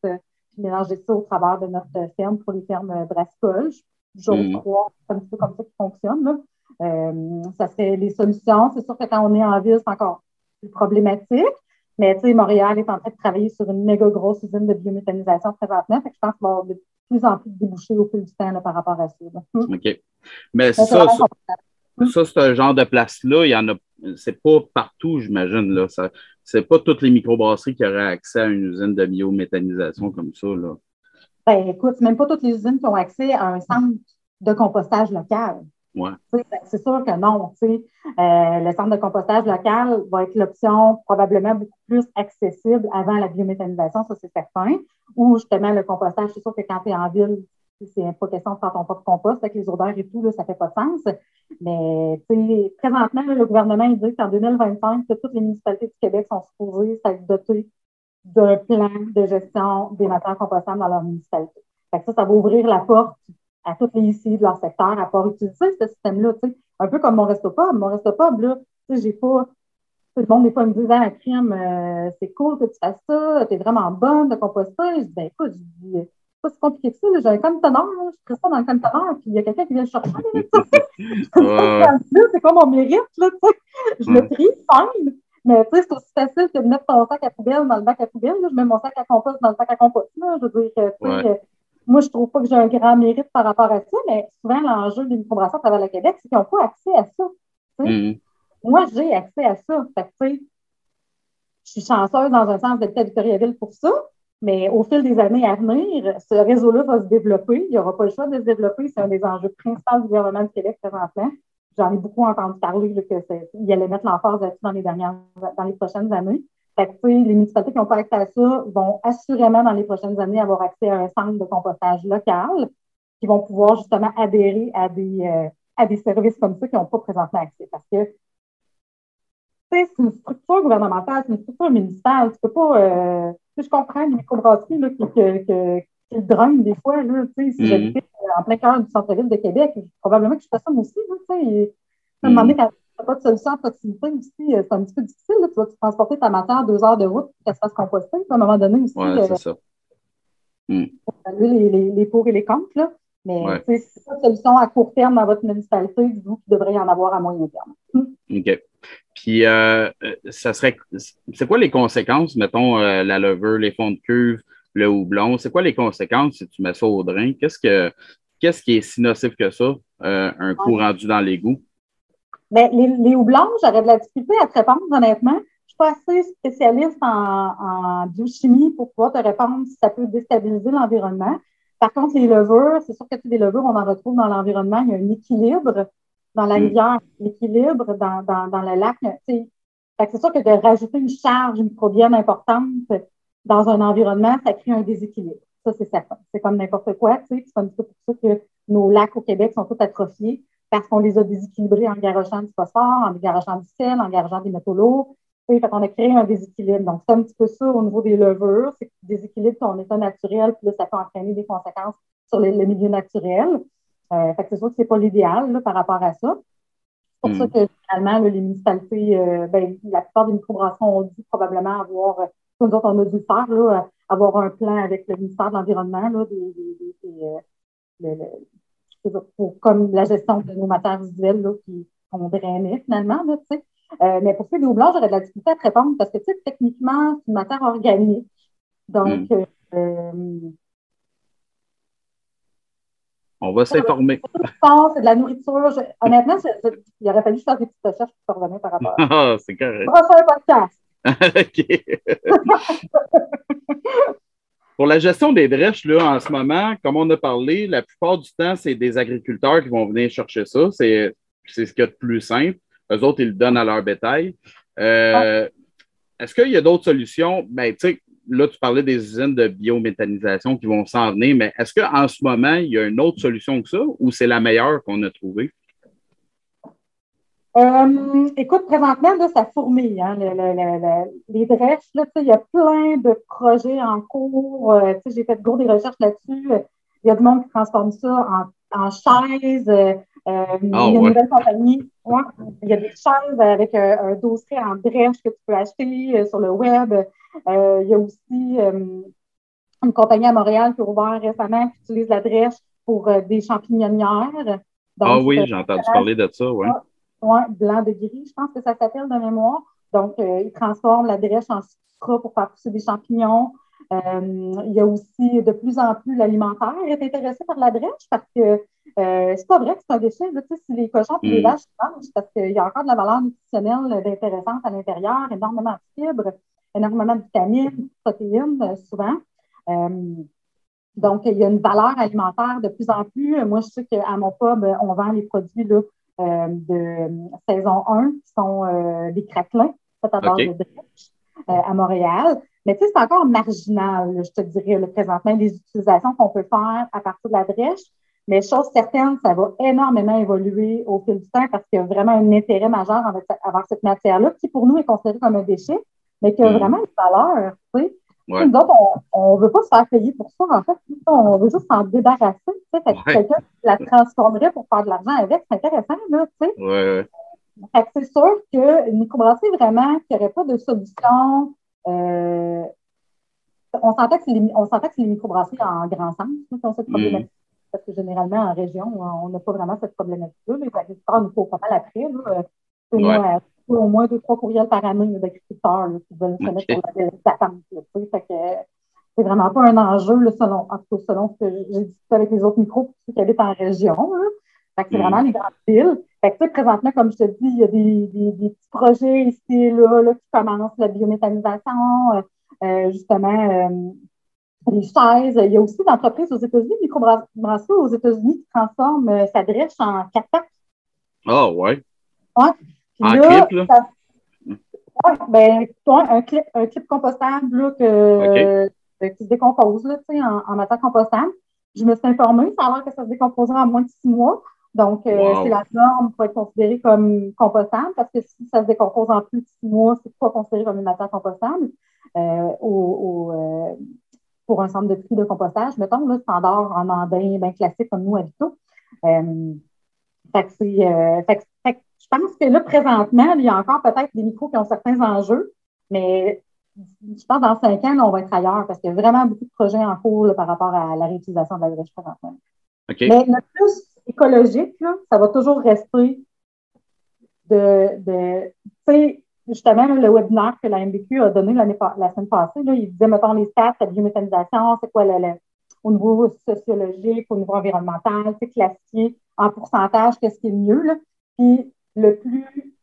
mélanger ça au travers de notre ferme pour les fermes brassicoles. J'ose mm. croire que c'est un peu comme ça qui fonctionne. Euh, ça serait les solutions. C'est sûr que quand on est en ville, c'est encore plus problématique. Mais tu sais, Montréal est en train de travailler sur une méga grosse usine de biométhanisation présentement. Fait que je pense qu'il va y avoir de plus en plus de débouchés au fil du temps par rapport à ça. OK. Mais ça, ça, ça c'est un genre de place-là, il y en a c'est pas partout, j'imagine. Là. Ça, c'est pas toutes les microbrasseries qui auraient accès à une usine de biométhanisation comme ça. Là. Ben, écoute, même pas toutes les usines qui ont accès à un centre de compostage local. Ouais. C'est sûr que non. Euh, le centre de compostage local va être l'option probablement beaucoup plus accessible avant la biométhanisation, ça c'est certain. Ou justement, le compostage, c'est sûr que quand tu es en ville, c'est pas question de faire ton propre compost avec les odeurs et tout, là, ça fait pas de sens. Mais présentement, le gouvernement il dit qu'en 2025, que toutes les municipalités du Québec sont supposées s'être dotées d'un plan de gestion des matières compostables dans leur municipalité. ça, ça va ouvrir la porte à toutes les ici de leur secteur à pouvoir utiliser ce système-là. Un peu comme mon restopub. Mon restopub, là, j'ai pas. Tout le monde n'est pas me disant la crème, euh, c'est cool que tu fasses ça, tu es vraiment bonne de composter. Je dis, ben écoute, je dis, pas si compliqué que ça. J'ai un conteneur, je prends ça dans le conteneur, puis il y a quelqu'un qui vient le chercher. c'est quoi mon mérite? Là, je le trie fine. Mais tu sais, c'est aussi facile que de mettre ton sac à poubelle dans le bac à poubelle. Je mets mon sac à compost dans le sac à compost. Là. Je veux dire, tu sais, moi, je trouve pas que j'ai un grand mérite par rapport à ça, mais souvent, l'enjeu des microbrasseurs à travers le Québec, c'est qu'ils n'ont pas accès à ça. Mm-hmm. Moi, j'ai accès à ça. Fait que, tu sais, je suis chanceuse dans un sens d'habiter à Victoriaville pour ça, mais au fil des années à venir, ce réseau-là va se développer. Il n'y aura pas le choix de se développer. C'est un des enjeux principaux du gouvernement du Québec présentement. J'en ai beaucoup entendu parler qu'il allait mettre l'emphase là-dessus dans les dernières, dans les prochaines années. Fait que, les municipalités qui n'ont pas accès à ça vont assurément dans les prochaines années avoir accès à un centre de compostage local qui vont pouvoir justement adhérer à des, euh, à des services comme ça qui n'ont pas présentement accès. Parce que c'est une structure gouvernementale, c'est une structure municipale. Tu peux pas. Euh, je comprends les microbrasseries là, qui, que, qui drainent des fois. Là, si mm j'habitais en plein cœur du centre-ville de Québec, probablement que je fais ça moi aussi. Là, et, à un moment donné, quand tu n'as pas de solution en proximité aussi, euh, c'est un petit peu difficile. Là, tu vas transporter ta matière deux heures de route pour qu'elle se fasse composter. À un moment donné aussi. Ouais, c'est euh, ça. Mm. les, les, les, pour et les contre. Là. Mais c'est pas une solution à court terme dans votre municipalité, vous qui devrait y en avoir à moyen terme. OK. Puis, euh, ça serait. C'est quoi les conséquences, mettons, euh, la levure, les fonds de cuve, le houblon? C'est quoi les conséquences si tu mets ça au drain? Qu'est-ce, que, qu'est-ce qui est si nocif que ça, euh, un coup rendu dans l'égout? Bien, les, les houblons, j'aurais de la difficulté à te répondre, honnêtement. Je ne suis pas assez spécialiste en, en, biochimie pour pouvoir te répondre si ça peut déstabiliser l'environnement. Par contre, les levures, c'est sûr que les levures, on en retrouve dans l'environnement. Il y a un équilibre dans la mm. rivière, l'équilibre dans, dans, dans, le lac. C'est sûr que de rajouter une charge microbienne importante dans un environnement, ça crée un déséquilibre. Ça, c'est certain. C'est comme n'importe quoi. C'est un peu pour ça que nos lacs au Québec sont tous atrophiés parce qu'on les a déséquilibrés en garochant du phosphore, en garochant du sel, en garochant des métaux lourds. Fait qu'on a créé un déséquilibre. Donc, c'est un petit peu ça au niveau des levures. C'est que tu déséquilibres ton état naturel, puis là, ça peut entraîner des conséquences sur le milieu naturel. Euh, fait que c'est sûr que c'est pas l'idéal par rapport à ça. C'est pour ça hmm. que finalement, les municipalités, euh, ben, la plupart des microbrasseries ont dû probablement avoir, euh, nous autres, on a dû faire, là, avoir un plan avec le ministère de l'Environnement, là, des, des, des, pour, comme la gestion de nos matières visuelles qu'on drainait finalement. Là, euh, mais pour ce qui est des houblons, j'aurais de la difficulté à te répondre parce que techniquement, c'est une matière organique. Donc, mm. euh, on va s'informer. C'est de la nourriture. honnêtement, il aurait fallu faire des petites recherches pour revenir par rapport à ça. Ah, c'est correct. Prochain podcast. OK. Pour la gestion des drèches, là, en ce moment, comme on a parlé, la plupart du temps, c'est des agriculteurs qui vont venir chercher ça. C'est ce qu'il y a de plus simple. Eux autres, ils le donnent à leur bétail. Euh, est-ce qu'il y a d'autres solutions? Ben, tu sais, là, tu parlais des usines de biométhanisation qui vont s'en venir, mais est-ce qu'en ce moment, il y a une autre solution que ça ou c'est la meilleure qu'on a trouvée? Euh, écoute, présentement, là, ça fourmille. Hein, les drèches, il y a plein de projets en cours. Euh, j'ai fait gros des recherches là-dessus. Il y a du monde qui transforme ça en, en chaises. Euh, il y a ah, une nouvelle compagnie. il y a des chaises avec un dossier en drèche que tu peux acheter sur le web. Il y a aussi une compagnie à Montréal qui a ouvert récemment qui utilise la drèche pour des champignonnières. ah oui, j'ai entendu parler de ça, oui. Oui, blanc de gris, je pense que ça s'appelle de mémoire. Donc, euh, ils transforment la drèche en sucre pour faire pousser des champignons. Euh, il y a aussi de plus en plus l'alimentaire est intéressé par la drèche parce que euh, c'est pas vrai que c'est un déchet. Là, si les cochons et les mm. vaches mangent, parce qu'il y a encore de la valeur nutritionnelle intéressante à l'intérieur, énormément de fibres, énormément de vitamines, de protéines, souvent. donc, il y a une valeur alimentaire de plus en plus. Moi, je sais qu'à mon pub, on vend les produits là, euh, de saison 1 qui sont euh, des craquelins, faits à base de drèche euh, à Montréal. Mais tu sais, c'est encore marginal, je te dirais, le présentement, des utilisations qu'on peut faire à partir de la drèche. Mais chose certaine, ça va énormément évoluer au fil du temps parce qu'il y a vraiment un intérêt majeur avec, cette matière-là, qui pour nous est considérée comme un déchet, mais qui a mm. vraiment une valeur. Tu sais. Nous autres, on ne veut pas se faire payer pour ça. En fait, on veut juste s'en débarrasser. Tu sais, Quelqu'un qui la transformerait pour faire de l'argent avec, c'est intéressant. Là, tu sais. ouais. c'est sûr que une microbrasserie, vraiment, qu'il n'y aurait pas de solution. Euh, on sentait que c'est les, on sentait que les microbrasseries en grand sens qui ont cette mm. problématique. Parce que généralement, en région, on n'a pas vraiment cette problématique-là. Les agriculteurs nous font pas mal après. Là. Au moins deux, trois courriels par année d'agriculteurs qui veulent se mettre sur la. C'est vraiment pas un enjeu, là, selon, en tout cas, selon ce que j'ai discuté avec les autres micros pour ceux qui habitent en région. c'est mm. vraiment les grandes villes. Fait que, présentement, comme je te dis, il y a des, des, des petits projets ici là, là, qui commencent la biométhanisation, euh, euh justement, euh, les chaises. Il y a aussi d'entreprises aux États-Unis, microbrasseries aux États-Unis qui transforment euh, sa drèche en quatre Ah, ouais. Ouais. En clip, là? Oui, ben, un clip, un clip compostable que, euh, qui se décompose là, en, en matière compostable. Je me suis informée, ça a l'air que ça se décomposera en moins de six mois. Donc, euh, c'est la norme pour être considéré comme compostable parce que si ça se décompose en plus de six mois, c'est pas considéré comme une matière compostable euh, au, pour un centre de tri de compostage. Mettons, là, standard en andin, bien classique comme nous, habitons. Fait que c'est, je pense que là, présentement, il y a encore peut-être des micros qui ont certains enjeux, mais je pense que dans cinq ans, on va être ailleurs parce qu'il y a vraiment beaucoup de projets en cours par rapport à la réutilisation de la drèche présentement. Mais le plus écologique, ça va toujours rester de, de tu sais, justement, le webinaire que la MBQ a donné la semaine passée, là, il disait, mettons, les stats, la biométhanisation, c'est quoi le, au niveau sociologique, au niveau environnemental, c'est classifié en pourcentage, qu'est-ce qui est le mieux. Là. Puis le plus,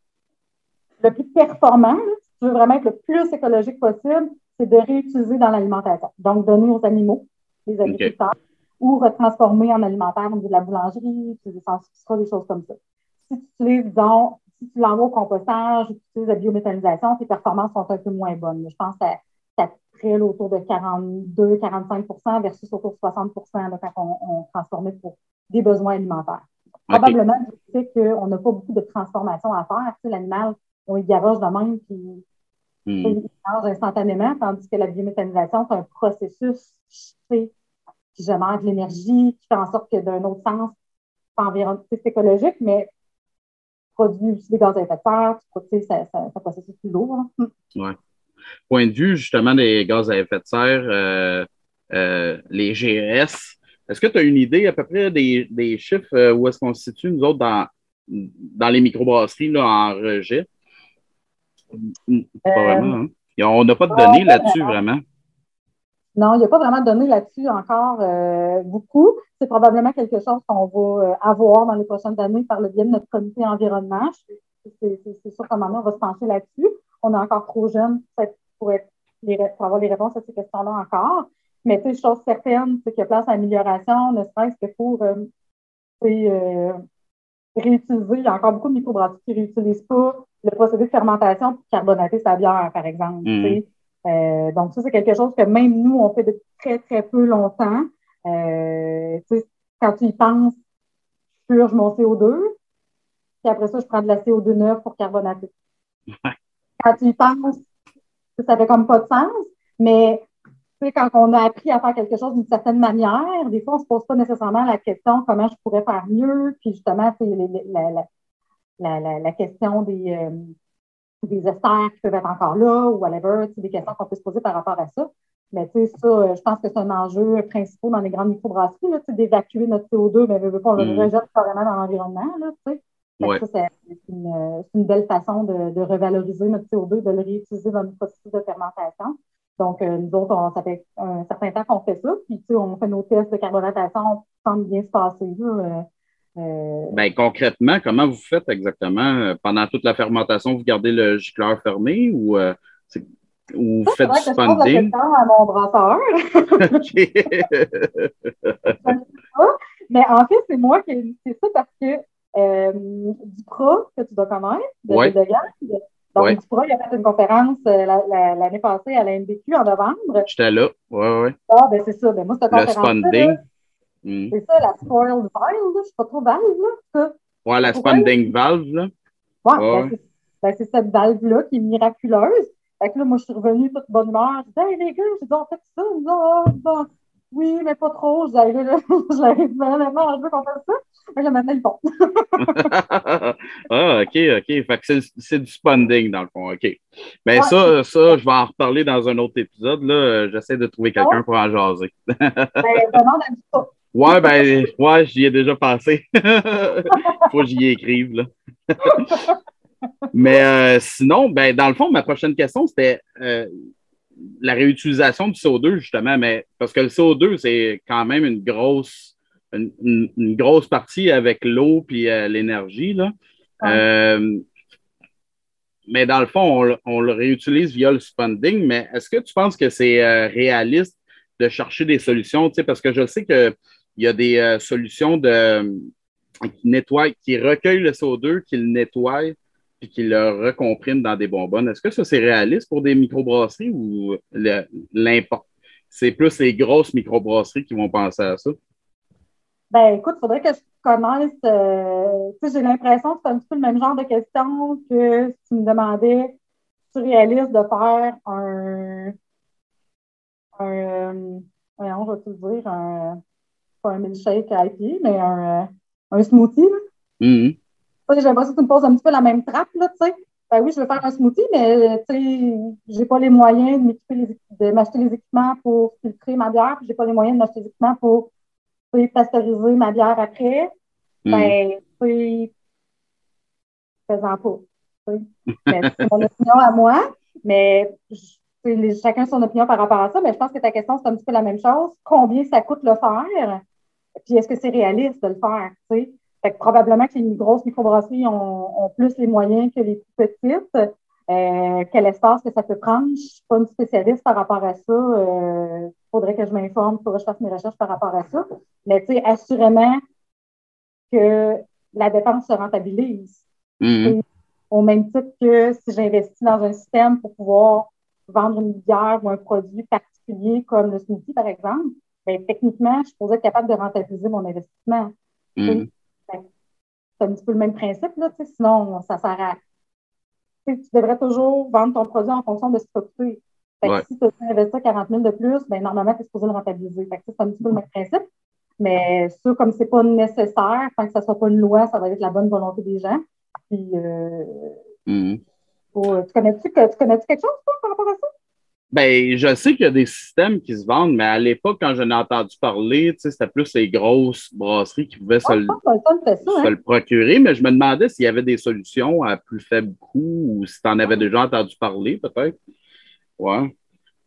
le plus performant, si tu veux vraiment être le plus écologique possible, c'est de réutiliser dans l'alimentation. Donc, donner aux animaux, les agriculteurs, ou retransformer en alimentaire au niveau de la boulangerie, des des choses comme ça. Si tu utilises, disons, si tu l'envoies au compostage ou tu utilises la biométhanisation, tes performances sont un peu moins bonnes. Je pense que ça, serait autour de 42-45% versus autour de 60% quand on, on transformait pour des besoins alimentaires. Probablement du fait qu'on n'a pas beaucoup de transformation à faire. Tu sais, L'animal, on y garoche de même, puis hmm. il mange instantanément, tandis que la biométhanisation, c'est un processus qui génère de l'énergie, qui fait en sorte que d'un autre sens, c'est écologique, mais produit aussi des gaz à effet de serre, c'est un processus plus lourd. Hein. Hmm. Oui. Point de vue, justement, des gaz à effet de serre, euh, euh, les GS, Est-ce que tu as une idée à peu près des, des chiffres où est-ce qu'on se situe, nous autres, dans, dans les microbrasseries là, en rejet? Pas vraiment. Hein? On n'a pas de données là-dessus, vraiment. Non, il n'y a pas vraiment de données là-dessus encore euh, beaucoup. C'est probablement quelque chose qu'on va euh, avoir dans les prochaines années par le biais de notre comité environnement. C'est sûr qu'à un moment, on va se pencher là-dessus. On est encore trop jeune pour, être, avoir les réponses à ces questions-là encore. Mais tu sais, chose certaine, c'est qu'il y a place à amélioration, ne serait-ce que pour euh, réutiliser. Il y a encore beaucoup de microbrasseries qui ne réutilisent pas le procédé de fermentation pour carbonater sa bière, par exemple. Mm. Euh, donc, ça, c'est quelque chose que même nous, on fait depuis très, très peu longtemps. Euh, quand tu y penses, je purge mon CO2, puis après ça, je prends de la CO2 neuve pour carbonater. Quand tu y penses, ça fait comme pas de sens, mais quand on a appris à faire quelque chose d'une certaine manière, des fois, on ne se pose pas nécessairement la question comment je pourrais faire mieux, puis justement, la, la, la, la, question des, euh, des esters qui peuvent être encore là ou whatever, des questions qu'on peut se poser par rapport à ça. Mais tu sais, ça, euh, je pense que c'est un enjeu principal dans les grandes microbrasseries, d'évacuer notre CO2, mais veut pas, on le mm. rejette carrément dans l'environnement. Ça, c'est une, une, belle façon de, de, revaloriser notre CO2, de le réutiliser dans le processus de fermentation. Donc, euh, nous autres, on, ça fait un certain temps qu'on fait ça. Puis, tu sais, on fait nos tests de carbonatation, on semble bien se passer. Là, euh, ben, concrètement, comment vous faites exactement? Pendant toute la fermentation, vous gardez le gicleur fermé ou, euh, ou vous faites du spunding? à mon brasseur. Mais en fait, c'est moi qui ai c'est ça parce que euh, Dupra, que tu dois connaître, de, ouais. de Donc, ouais. Dupra, il a fait une conférence l'année passée à la NBQ en novembre. J'étais là, oui, oui. Ah, ben c'est ça. Ben, moi, cette le spunding. Mm. C'est ça, la spoiled valve, là. Je suis pas trop valve, là. Ça. Ouais, la spunding valve, là. Ouais, ben, ben, c'est cette valve-là qui est miraculeuse. Fait que là, moi, je suis revenue toute bonne humeur. Je disais, hey, les gars, j'ai dit, on fait ça. Oh, bon, oui, mais pas trop. Je l'avais vraiment, je veux qu'on fasse ça. Là, maintenant, ils font. ah, OK, OK. Fait que c'est du spunding, dans le fond. OK. Mais ouais, ça, ça, je vais en reparler dans un autre épisode. Là. J'essaie de trouver quelqu'un pour en jaser. ben, demande à. Ouais, ben, ouais, j'y ai déjà passé. Faut que j'y écrive, là. Mais euh, sinon, ben, dans le fond, ma prochaine question, c'était euh, la réutilisation du CO2, justement, mais parce que le CO2, c'est quand même une grosse, une, une, grosse partie avec l'eau puis euh, l'énergie, là. Euh, mais dans le fond, on, on, le réutilise via le spending, mais est-ce que tu penses que c'est euh, réaliste de chercher des solutions? Parce que je sais que il y a des solutions de, qui nettoient, qui recueillent le CO2, qui le nettoient, puis qui le recompriment dans des bonbonnes. Est-ce que ça, c'est réaliste pour des microbrasseries ou l'importe? C'est plus les grosses microbrasseries qui vont penser à ça? Ben, écoute, il faudrait que je connaisse. Euh, j'ai l'impression que c'est un petit peu le même genre de question que si tu me demandais si c'est réaliste de faire un. un euh, voyons, je vais te dire, un pas un milkshake à pied, mais un, un smoothie. Mm-hmm. J'ai l'impression que tu me poses un petit peu la même trappe, là, tu sais. Ben oui, je veux faire un smoothie, mais tu sais, j'ai pas les moyens de m'acheter les, équipements pour filtrer ma bière, j'ai pas les moyens de m'acheter les équipements pour pasteuriser ma bière après. Mm-hmm. Ben, tu sais, faisant pas. c'est mon opinion à moi, mais chacun son opinion par rapport à ça, mais je pense que ta question, c'est un petit peu la même chose. Combien ça coûte le faire? Puis est-ce que c'est réaliste de le faire? Fait que probablement que les grosses microbrasseries ont, ont, plus les moyens que les plus petites. Euh, quel espace que ça peut prendre? Je ne suis pas une spécialiste par rapport à ça. Il euh, faudrait que je m'informe, il faudrait que je fasse mes recherches par rapport à ça. Mais tu sais, assurément que la dépense se rentabilise. Mm-hmm. Au même titre que si j'investis dans un système pour pouvoir vendre une bière ou un produit particulier comme le smoothie, par exemple, ben, techniquement, je pourrais être capable de rentabiliser mon investissement. Mm. C'est un petit peu le même principe, là, sinon, ça sert à. Tu devrais toujours vendre ton produit en fonction de ce que tu coûté. Si tu as investi 40 000 de plus, ben, normalement, tu es supposé le rentabiliser. c'est un petit peu le même principe. Mais ça, comme c'est pas nécessaire, tant que ça ne soit pas une loi, ça va être la bonne volonté des gens. Puis, euh, mm. tu connais-tu connais quelque chose par rapport à ça? Ben, je sais qu'il y a des systèmes qui se vendent, mais à l'époque, quand j'en ai entendu parler, c'était plus les grosses brasseries qui pouvaient se, le, hein. le procurer. Mais je me demandais s'il y avait des solutions à plus faible coût ou si tu en avais déjà entendu parler, peut-être. Ouais.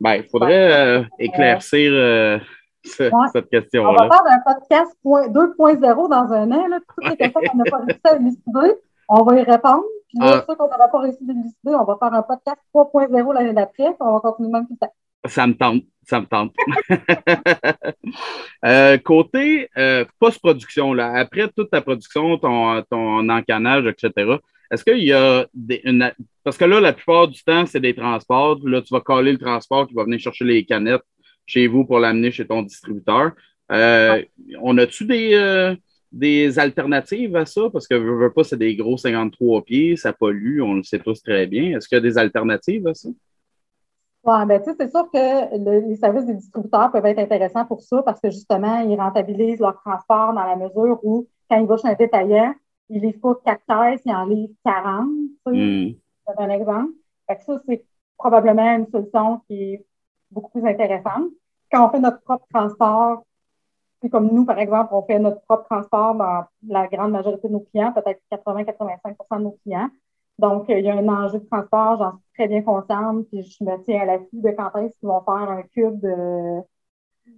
Ben, il faudrait euh, éclaircir euh, cette question-là. On va faire un podcast 2.0 dans un an. Là. Toutes les questions qu'on n'a pas réussi à élucider, on va y répondre. Ah. qu'on pas réussi à élucider, on va faire un podcast 3.0 l'année d'après, puis on va continuer même tout ça. Ça me tente, ça me tente. euh, côté euh, post-production, là, après toute ta production, ton, ton encannage, etc., est-ce qu'il y a des, une, parce que là, la plupart du temps, c'est des transports. Là, tu vas coller le transport qui va venir chercher les canettes chez vous pour l'amener chez ton distributeur. Euh, on a-tu des, des alternatives à ça? Parce que je veux pas, c'est des gros 53 pieds, ça pollue, on le sait tous très bien. Est-ce qu'il y a des alternatives à ça? Oui, bien, tu sais, c'est sûr que les services des distributeurs peuvent être intéressants pour ça parce que justement, ils rentabilisent leur transport dans la mesure où, quand ils vont chez un détaillant, il les faut quatre caisses, il en livre 40. C'est un exemple. ça, c'est probablement une solution qui est beaucoup plus intéressante. Quand on fait notre propre transport, puis comme nous, par exemple, on fait notre propre transport dans la grande majorité de nos clients, peut-être 80-85% de nos clients. Donc, il y a un enjeu de transport, j'en suis très bien consciente, puis je me tiens à la l'affût de quand est-ce qu'ils vont faire un cube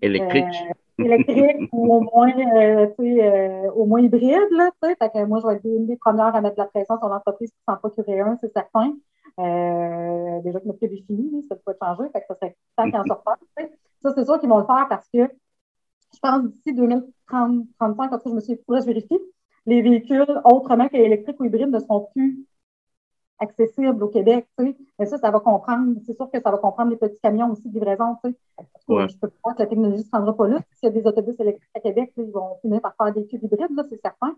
électrique. Euh, électrique ou au moins, euh, euh, au moins hybride. Là, fait que moi, je vais être une des premières à mettre la pression sur l'entreprise qui s'en procurer un, c'est certain. déjà que notre est fini, ça peut changer, fait que ça serait temps qu'il en sorte Ça, c'est sûr qu'ils vont le faire parce que je pense d'ici 2030, 35, comme ça, je me suis je vérifie, les véhicules autrement qu'électriques ou hybrides ne seront plus accessible au Québec, tu sais. Mais ça, ça va comprendre, c'est sûr que ça va comprendre les petits camions aussi de livraison, tu sais. Je peux croire que la technologie ne se rendra pas là. S'il y a des autobus électriques à Québec, ils vont finir par faire des cubes hybrides, là, c'est certain.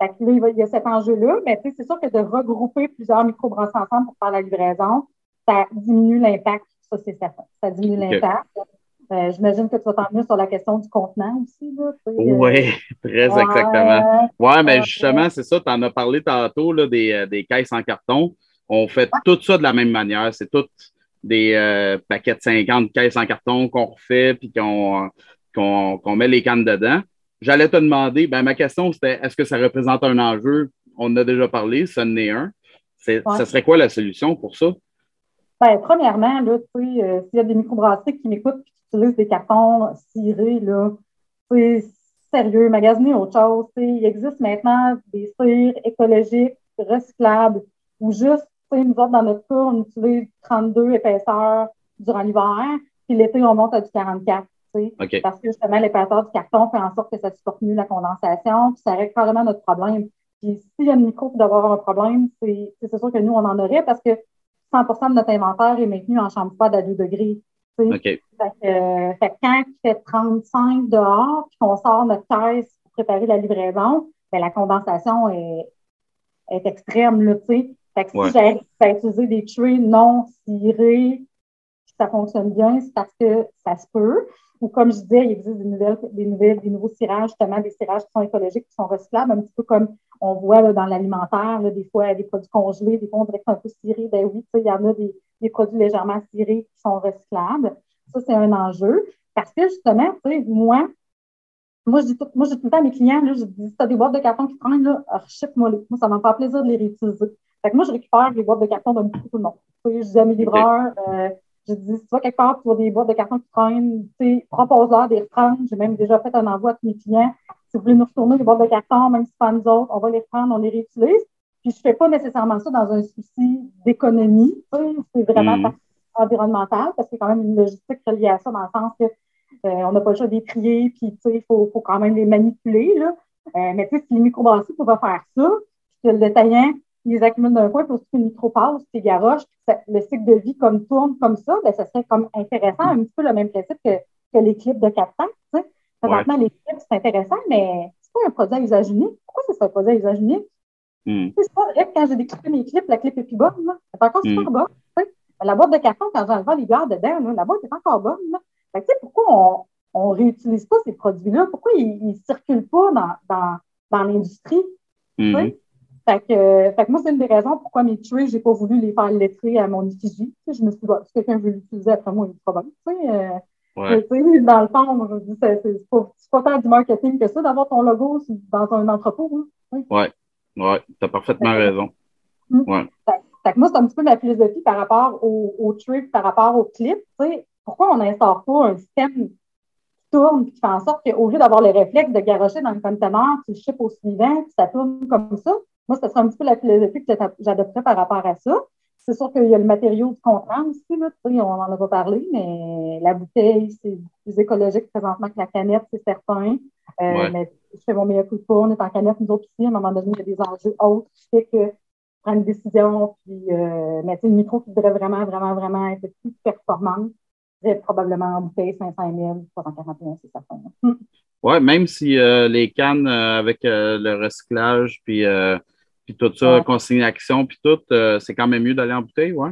Fait que là, il, y a cet enjeu-là, mais c'est sûr que de regrouper plusieurs microbrasses ensemble pour faire la livraison, ça diminue l'impact, ça, c'est certain. Ça diminue l'impact. Euh, j'imagine que tu vas t'en venir sur la question du contenant aussi. Oui, euh, très exactement. Oui, mais justement, c'est ça, tu en as parlé tantôt là, des, euh, des, caisses en carton. On fait tout ça de la même manière. C'est toutes des paquets de 50 caisses en carton qu'on refait puis qu'on met les cannes dedans. J'allais te demander, ben, ma question c'était est-ce que ça représente un enjeu? On en a déjà parlé, ça en est un. Ça serait quoi la solution pour ça? Ben, premièrement, là, s'il y a des microbrasseries qui m'écoutent des cartons cirés, là, c'est sérieux, magasiner autre chose. Il existe maintenant des cires écologiques, recyclables, ou juste, nous autres, dans notre cas, on utilise 32 épaisseurs durant l'hiver, puis l'été, on monte à du 44. Parce que justement, l'épaisseur du carton fait en sorte que ça supporte mieux la condensation, puis ça règle carrément notre problème. Puis s'il y a une micro qui doit avoir un problème, c'est sûr que nous, on en aurait parce que 100% de notre inventaire est maintenu en chambre froide à 2 degrés. Fait, euh, fait, quand il fait 35 dehors, puis qu'on sort notre caisse pour préparer la livraison, ben, la condensation est, est extrême, là, tu sais. Fait que si j'arrive à utiliser des trays non cirés, ça fonctionne bien, c'est parce que ça se peut. Ou comme je disais, il existe des nouvelles, des nouvelles, des nouveaux cirages, justement, des cirages qui sont écologiques, qui sont recyclables, un petit peu comme on voit dans l'alimentaire, des fois des produits congelés, des fois on dirait que c'est un peu ciré. Ben oui, il y en a des, des produits légèrement cirés qui sont recyclables. Ça, c'est un enjeu. Parce que justement, tu sais, moi, moi, je dis tout, moi, je dis tout le temps à mes clients, là, je dis, si tu as des boîtes de carton qui traînent, là, ship-moi les. Moi, ça va me faire plaisir de les réutiliser. Fait que moi, je récupère les boîtes de carton d'un petit tout le monde. Je dis à mes livreurs, euh, je dis, si tu vas quelque part pour des boîtes de carton qui traînent, tu sais, propose-leur des reprendre. J'ai même déjà fait un envoi à tous mes clients. Si vous voulez nous retourner les boîtes de carton, même si pas nous autres, on va les reprendre, on les réutilise. Puis je fais pas nécessairement ça dans un souci d'économie. C'est vraiment mm. environnemental parce qu'il y a quand même une logistique reliée à ça dans le sens que euh, on n'a pas le choix de les trier, puis il faut, faut quand même les manipuler. Là. Euh, mais tu sais, si les microbrasseries pouvaient faire ça, puis que le détaillant les accumule d'un coin, pour qu'une micro passe, puis garoche, puis le cycle de vie comme tourne comme ça, ben, ça serait comme intéressant, un petit peu le même principe que, que les clips de 4 temps. Présentement, les clips, c'est intéressant, mais c'est pas un produit à usage unique. Pourquoi c'est un produit à usage unique? Hmm. C'est pas vrai que quand j'ai découpé mes clips, la clip est plus bonne. Là. Elle est encore super hmm. bonne. La boîte de carton, quand j'enlève les bières dedans, là, la boîte est encore bonne. Là. Fait que, pourquoi on ne réutilise pas ces produits-là? Pourquoi ils ne circulent pas dans, dans, dans l'industrie? Hmm. Fait que, fait que moi, c'est une des raisons pourquoi mes trays, j'ai pas voulu les faire lettrer à mon effigie. je me suis dit, si quelqu'un veut l'utiliser après moi, il est pas bon. Tu sais, euh, ouais. dans le fond, je dis, c'est pas, pas tant du marketing que ça d'avoir ton logo dans un entrepôt. Hein. Ouais, ouais, tu as parfaitement raison. Hmm. Ouais. Fait, que moi, c'est un petit peu ma philosophie par rapport au, au par rapport au clip. Pourquoi on n'instaure pas un système qui tourne et qui fait en sorte qu'au lieu d'avoir le réflexe de garocher dans le conteneur, tu le chips au suivant, puis ça tourne comme ça, moi, ce serait un petit peu la philosophie que j'adopterais par rapport à ça. C'est sûr qu'il y a le matériau du contenant aussi, là, on n'en a pas parlé, mais la bouteille, c'est plus écologique présentement que la canette, c'est certain. Euh, mais je fais mon meilleur coup de on est en canette, nous autres ici, à un moment donné, il y a des enjeux autres qui fait que prendre une décision, puis euh, mais une micro qui devrait vraiment, vraiment, vraiment être plus performante, c'est probablement en bouteille 500 000, 341, c'est certain. Oui, même si euh, les cannes avec le recyclage, puis puis tout ça, ouais. consignation, puis tout, c'est quand même mieux d'aller en bouteille, ouais?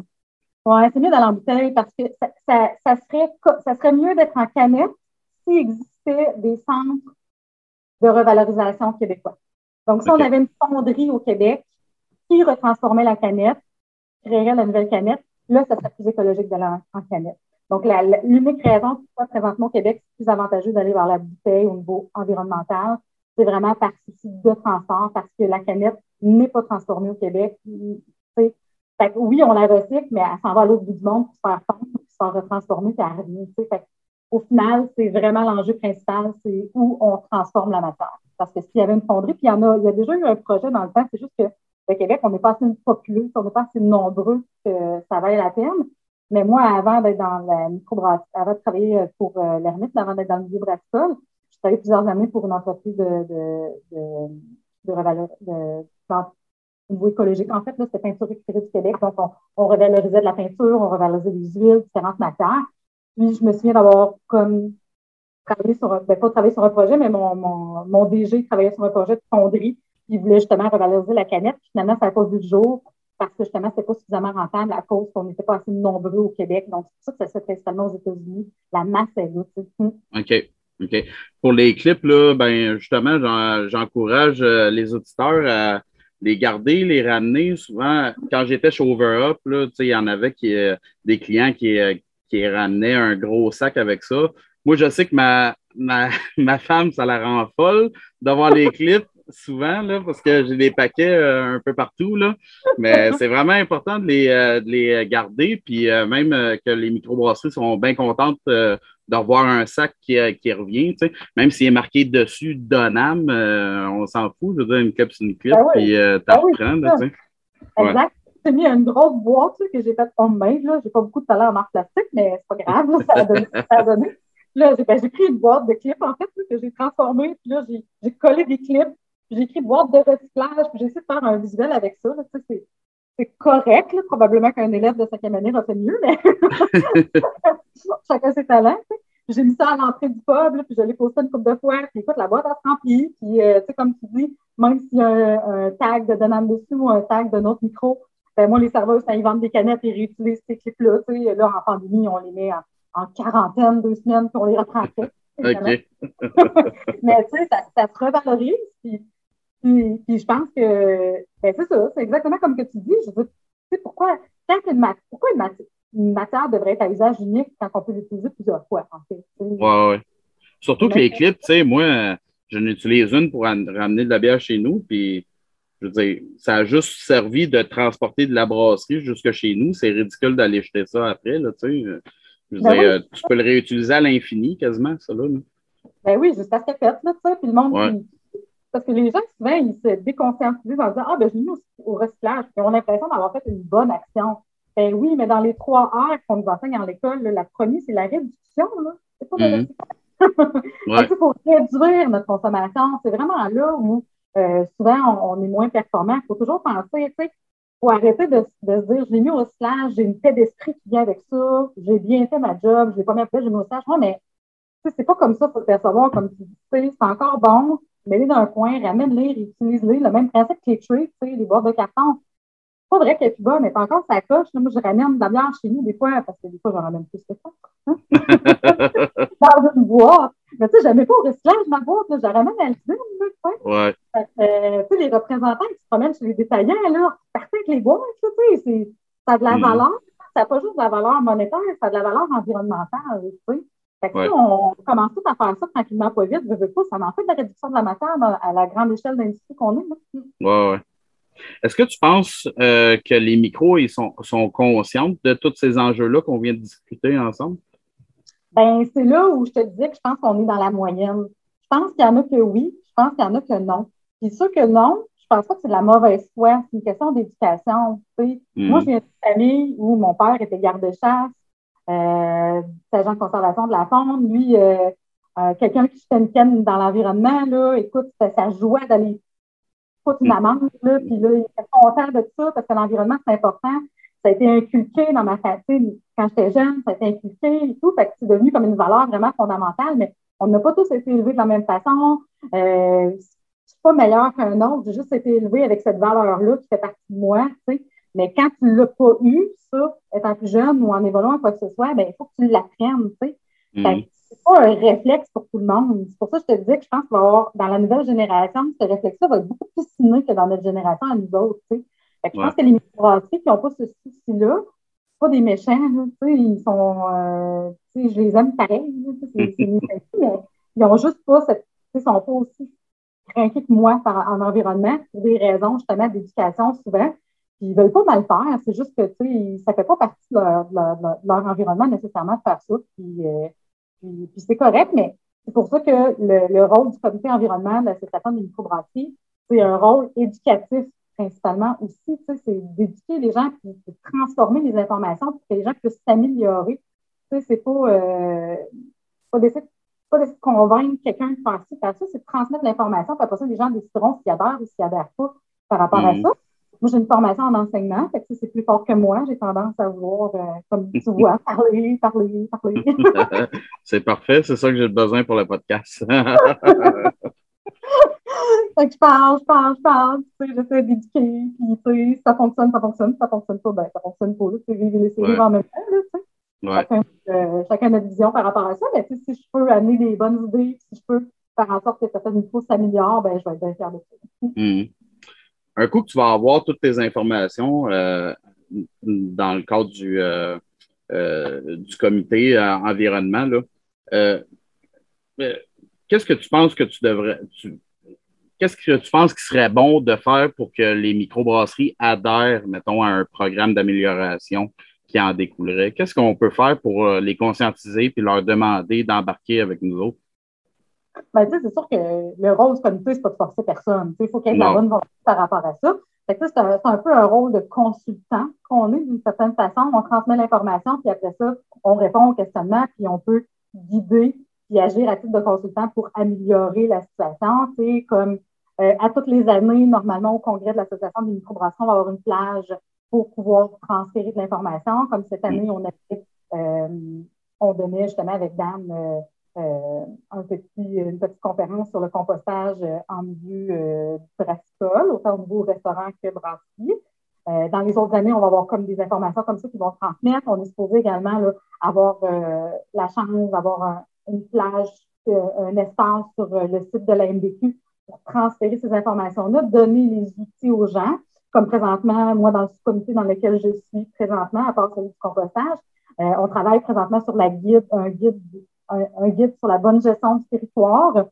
Oui, c'est mieux d'aller en bouteille parce que ça, ça, ça serait, ça serait mieux d'être en canette s'il existait des centres de revalorisation québécois. Donc, si on avait une fonderie au Québec qui retransformait la canette, créerait la nouvelle canette, là, ça serait plus écologique d'aller en, en canette. Donc, l'unique raison pourquoi présentement au Québec, c'est plus avantageux d'aller vers la bouteille au niveau environnemental, c'est vraiment par souci de transport, parce que la canette n'est pas transformée au Québec. Fait oui, on la recycle, mais elle s'en va à l'autre bout du monde pour se faire fondre, pour se faire retransformer, puis elle revient. Fait au final, c'est vraiment l'enjeu principal, c'est où on transforme la matière. Parce que s'il y avait une fonderie, puis il y en a, il y a déjà eu un projet dans le temps, c'est juste que le Québec, on n'est pas assez populeux, on n'est pas assez nombreux que ça vaille la peine. Mais moi, avant d'être dans la microbrasserie, avant de travailler pour euh, l'ermite, avant d'être dans le milieu brassicole, j'ai travaillé plusieurs années pour une entreprise de, de, de, de, au niveau écologique. En fait, là, c'était Peinture récupérée du Québec. Donc, on, on, revalorisait de la peinture, on revalorisait des huiles, différentes matières. Puis, je me souviens d'avoir comme travaillé sur, ben, pas travaillé sur un projet, mais mon, mon, mon DG travaillait sur un projet de fonderie. Puis, il voulait justement revaloriser la canette. Puis, finalement, ça n'a pas vu le jour parce que justement, c'était pas suffisamment rentable à cause qu'on n'était pas assez nombreux au Québec. Donc, c'est pour ça que ça se fait principalement aux États-Unis. La masse est là. OK. OK. Pour les clips, là, ben, justement, j'encourage euh, les auditeurs à les garder, les ramener. Souvent, quand j'étais chez Overup, il y en avait qui, euh, des clients qui, euh, qui ramenaient un gros sac avec ça. Moi, je sais que ma, ma, ma femme, ça la rend folle d'avoir les clips souvent, là, parce que j'ai des paquets euh, un peu partout. Là. Mais c'est vraiment important de les, de les garder. Puis même que les microbrasseries sont bien contentes d'avoir un sac qui, qui revient. Même s'il est marqué dessus Donam, euh, on s'en fout. Je veux dire, une clip, c'est une clip, puis euh, t'en ben tu sais. Exact. J'ai mis une grosse boîte que j'ai faite homemade. Je n'ai pas beaucoup de talent en marque plastique, mais c'est pas grave. Là, ça, a donné, ça a donné. Là, j'ai ben, pris une boîte de clips, en fait, que j'ai transformée. Puis là, j'ai collé des clips. J'ai écrit boîte de recyclage. Puis j'ai essayé de faire un visuel avec ça. Là, c'est correct. Là. Probablement qu'un élève de cinquième année va faire mieux, mais chacun ses talents. J'ai mis ça à l'entrée du pub, puis je l'ai posté une couple de fois. Puis écoute, la boîte a se. Puis, euh, tu sais, comme tu dis, même s'il y a un, tag de Donald dessus ou un tag de notre micro, ben, moi, les serveurs, ils vendent des canettes et réutilisent ces clips-là. Tu sais, là, en pandémie, on les met en, quarantaine, deux semaines, puis on les reprend après. Mais tu sais, ça, ça, se revalorise. Puis, puis, puis je pense que ben, c'est ça, c'est exactement comme que tu dis. Je veux dire, pourquoi, une, pourquoi une, matière, devrait être à usage unique quand on peut l'utiliser plusieurs fois, en fait? Oui, oui. Surtout que les clips, tu sais, moi, j'en utilise une pour ramener de la bière chez nous, puis je veux dire, ça a juste servi de transporter de la brasserie jusque chez nous. C'est ridicule d'aller jeter ça après, là, tu sais. Je veux ben dire, tu peux le réutiliser à l'infini, quasiment, ça, là. Ben oui, juste à ce fait, là, tu sais, puis le monde, parce que les gens, souvent, ils se déconscientisent en disant Ah, ben, je l'ai mis au, recyclage. Ils ont l'impression d'avoir fait une bonne action. Ben oui, mais dans les trois R qu'on nous enseigne en l'école, la première, c'est la réduction. Là. C'est pas le recyclage. Il faut réduire notre consommation. C'est vraiment là où euh, souvent on, est moins performant. Il faut toujours penser, tu sais, faut arrêter de, de, se dire je l'ai mis au recyclage, j'ai une paix d'esprit qui vient avec ça, j'ai bien fait ma job, je l'ai pas mis à j'ai mis au recyclage. mais c'est pas comme ça pour le percevoir, comme tu dis, c'est encore bon, mets-les dans un coin, ramène-les, réutilise-les. Le même principe que les treats, les boîtes de carton. C'est pas vrai qu'elle est plus bonne, mais encore ça coche. moi, je ramène de la bière chez nous des fois, parce que des fois, j'en ramène plus que ça. Hein. dans une boîte. Mais tu sais, pas au recyclage ma boîte, là, j'aurais même à le dire, là, Ouais. Euh, tu sais, les représentants qui se promènent chez les détaillants, là, partent avec les boîtes, tu sais, c'est- ça a de la Mhm. valeur. Ça n'a pas juste de la valeur monétaire, ça a de la valeur environnementale, tu sais. Fait que, tu sais, Ouais. on commence tout à faire ça tranquillement, pas vite, je veux pas, ça en fait de la réduction de la matière à la grande échelle d'industrie qu'on est. là. Ouais, ouais. Est-ce que tu penses euh, que les micros ils sont, sont conscients de tous ces enjeux-là qu'on vient de discuter ensemble? Ben, c'est là où je te disais que je pense qu'on est dans la moyenne. Je pense qu'il y en a que oui, je pense qu'il y en a que non. Puis ceux que non, je pense pas que c'est de la mauvaise foi, c'est une question d'éducation. tu sais. Mhm. Moi, je viens d'une famille où mon père était garde-chasse, euh, agent de conservation de la faune. Lui, euh, euh, quelqu'un qui jetait une canne dans l'environnement, là, écoute, ça, ça jouait d'aller foutre une amende, là, puis là, il était content de ça parce que l'environnement, c'est important. Ça a été inculqué dans ma famille. Quand j'étais jeune, ça a été inculqué et tout. Fait que c'est devenu comme une valeur vraiment fondamentale, mais on n'a pas tous été élevés de la même façon. Euh, suis pas meilleur qu'un autre. J'ai juste été élevé avec cette valeur-là qui fait partie de moi, tu sais. Mais quand tu l'as pas eu, ça, étant plus jeune ou en évoluant quoi que ce soit, ben, il faut que tu l'apprennes, tu sais. Fait que C'est pas un réflexe pour tout le monde. C'est pour ça que je te dis que je pense qu'il va y avoir, dans la nouvelle génération, ce réflexe-là va être beaucoup plus ciné que dans notre génération à nous autres, tu sais. Fait que je pense que les microbrasseries qui n'ont pas ce souci-là, pas des méchants, là, tu sais, ils sont, euh, tu sais, je les aime pareil, là, tu sais, c'est mais ils ont juste pas cette, tu sais, ils sont pas aussi craqués que moi par, en environnement pour des raisons, justement, d'éducation souvent. Puis ils veulent pas mal faire, c'est juste que, tu sais, ça fait pas partie de leur, de leur, de leur environnement nécessairement de faire ça. Puis, euh, puis, puis c'est correct, mais c'est pour ça que le, le rôle du comité environnement de l'association des microbrasseries, c'est un rôle éducatif principalement aussi, c'est d'éduquer les gens puis de transformer les informations pour que les gens puissent s'améliorer. Tu sais, c'est pas, euh, pas d'essayer pas de convaincre quelqu'un de faire ci, faire ça, c'est de transmettre l'information, puis après ça, les gens décideront s'ils adhèrent ou s'ils adhèrent pas par rapport à Mhm. ça. Moi, j'ai une formation en enseignement, fait que ça, c'est plus fort que moi. J'ai tendance à vouloir, euh, comme tu vois, parler, parler, parler. c'est parfait, c'est ça que j'ai besoin pour le podcast. Fait que je parle, je parle, je parle, tu sais, j'essaie d'éduquer, puis tu sais, si ça fonctionne, ça fonctionne, si ça fonctionne pas, ben ça fonctionne pas, tu sais, vivre et laisser Ouais. vivre en même temps, là, tu sais. ouais. Chacun, euh, chacun a notre vision par rapport à ça, mais tu sais, si je peux amener des bonnes idées, si je peux faire en sorte que certaines niveaux s'améliorent, ben je vais être bien fière de ça. Mhm. Un coup que tu vas avoir toutes tes informations euh, dans le cadre du, euh, euh, du comité environnement, là, qu'est-ce que tu penses que tu devrais. tu- Qu'est-ce que tu penses qu'il serait bon de faire pour que les microbrasseries adhèrent, mettons, à un programme d'amélioration qui en découlerait? Qu'est-ce qu'on peut faire pour euh, les conscientiser puis leur demander d'embarquer avec nous autres? Ben, c'est sûr que le rôle du comité, c'est pas de forcer personne. Il faut qu'il y ait de la bonne volonté par rapport à ça. C'est un, c'est un peu un rôle de consultant qu'on est d'une certaine façon. On transmet l'information, puis après ça, on répond aux questionnements, puis on peut guider puis agir à titre de consultant pour améliorer la situation. Tu sais, comme euh, à toutes les années, normalement, au congrès de l'Association des microbrasseries, on va avoir une plage pour pouvoir transférer de l'information. Comme cette année, on euh, on donnait justement avec Dan euh, une petite conférence sur le compostage en milieu brassicole, autant au niveau restaurant que brasserie. Euh, dans les autres années, on va avoir comme des informations comme ça qui vont transmettre. On est supposé également avoir la chance d'avoir un- une plage, un espace sur le site de la MDQ pour transférer ces informations-là, donner les outils aux gens, comme présentement, moi, dans le comité dans lequel je suis présentement, à part celui du compostage, euh, on travaille présentement sur la guide, un guide, un, guide sur la bonne gestion du territoire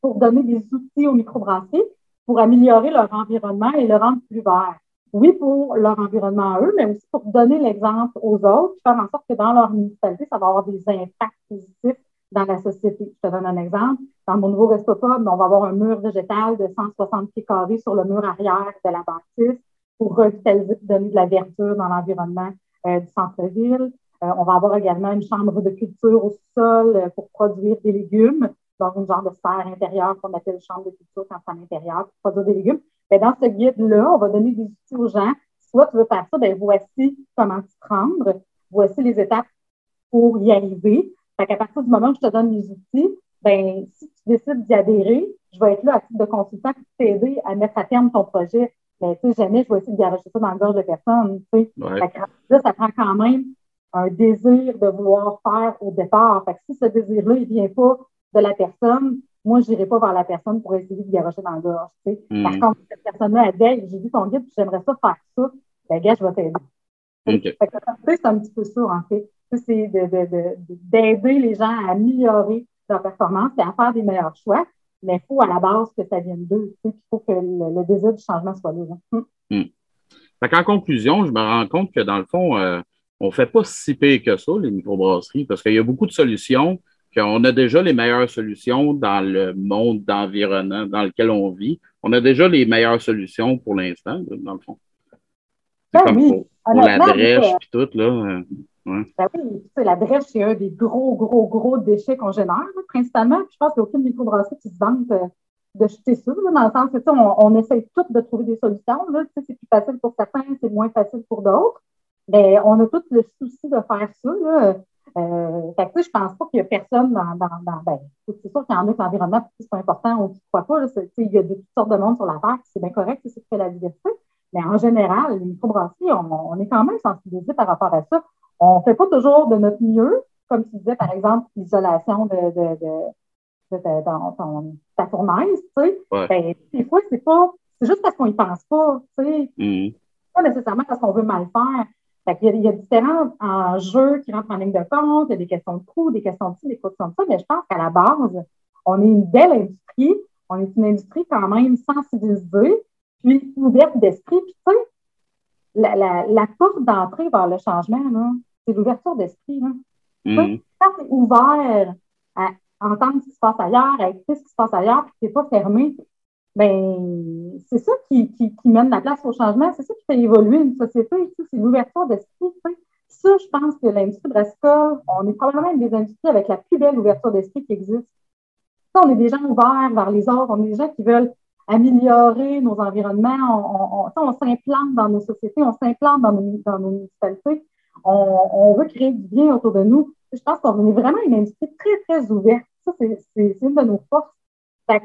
pour donner des outils aux microbrasseries pour améliorer leur environnement et le rendre plus vert. Oui, pour leur environnement à eux, mais aussi pour donner l'exemple aux autres, faire en sorte que dans leur municipalité, ça va avoir des impacts positifs dans la société. Je te donne un exemple. Dans mon nouveau restopub, on va avoir un mur végétal de 160 pieds carrés sur le mur arrière de la bâtisse pour revitaliser, donner de la verdure dans l'environnement euh, du centre-ville. Euh, on va avoir également une chambre de culture au sol euh, pour produire des légumes, dans une genre de serre intérieure qu'on appelle chambre de culture quand c'est à l'intérieur, pour produire des légumes. Mais dans ce guide-là, on va donner des outils aux gens. Soit tu veux faire ça, ben voici comment t'y prendre, voici les étapes pour y arriver. Fait qu'à partir du moment où je te donne les outils, ben si tu décides d'y adhérer, je vais être là à titre de consultant pour t'aider à mettre à terme ton projet. Mais tu sais, jamais je vais essayer de garocher ça dans le gorge de personne. Tu sais. Ouais. Fait que là, ça prend quand même un désir de vouloir faire au départ. Fait que si ce désir-là, il vient pas de la personne, moi, je n'irai pas vers la personne pour essayer de garocher dans le gorge. Mm. Par contre, cette personne-là, elle dit j'ai vu ton guide, j'aimerais ça faire ça. Ben, gars, je vais t'aider. C'est un petit peu ça, en fait. C'est d'aider les gens à améliorer leur performance et à faire des meilleurs choix. Mais il faut à la base que ça vienne d'eux. Il faut que le, désir du changement soit là. Hum. Hum. En conclusion, je me rends compte que dans le fond, euh, on ne fait pas si pire que ça, les microbrasseries, parce qu'il y a beaucoup de solutions, qu'on a déjà les meilleures solutions dans le monde d'environnement dans lequel on vit. On a déjà les meilleures solutions pour l'instant, dans le fond. C'est ben comme pour, la drèche et tout, là. Ben oui, la drèche, c'est un des gros, gros, gros déchets qu'on génère, principalement. je pense qu'il n'y a aucune microbrasserie qui se vante euh, de jeter ça, dans le sens que on, on essaie toutes de trouver des solutions. C'est plus facile pour certains, c'est moins facile pour d'autres. Mais on a tout le souci de faire ça. Là. Euh, fait je pense pas qu'il y a personne dans. ben, c'est sûr qu'il y en a que l'environnement, c'est pas important, on ne croit pas. il y a de toutes sortes de monde sur la Terre, c'est bien correct, c'est ce qui fait la diversité. Mais en général, les microbrasseries, on est quand même sensibilisés par rapport à ça. On ne fait pas toujours de notre mieux, comme tu disais, par exemple, l'isolation de, de, de, dans ton, ta fournaise, tu sais. Ben, des fois, c'est pas, c'est juste parce qu'on y pense pas, tu sais. Mm. Pas nécessairement parce qu'on veut mal faire. Fait il, y a, il y a différents enjeux qui rentrent en ligne de compte, il y a des questions de coût, des questions de ci, des questions de ça, mais je pense qu'à la base, on est une belle industrie, on est une industrie quand même sensibilisée, puis ouverte d'esprit, puis tu sais, la, la, la, porte d'entrée vers le changement, là, c'est l'ouverture d'esprit. Mm-hmm. Quand tu es ouvert à entendre ce qui se passe ailleurs, à écouter ce qui se passe ailleurs, puis tu n'es pas fermé, ben, c'est ça qui, qui, qui, mène la place au changement, c'est ça qui fait évoluer une société, c'est l'ouverture d'esprit. Ça, je pense que l'industrie brassicole, on est probablement une des industries avec la plus belle ouverture d'esprit qui existe. Ça, on est des gens ouverts vers les autres, on est des gens qui veulent améliorer nos environnements, on, on, s'implante dans nos sociétés, on s'implante dans nos, dans nos municipalités on, veut créer du bien autour de nous. Je pense qu'on est vraiment une industrie très, très ouverte. Ça, c'est une de nos forces. Ça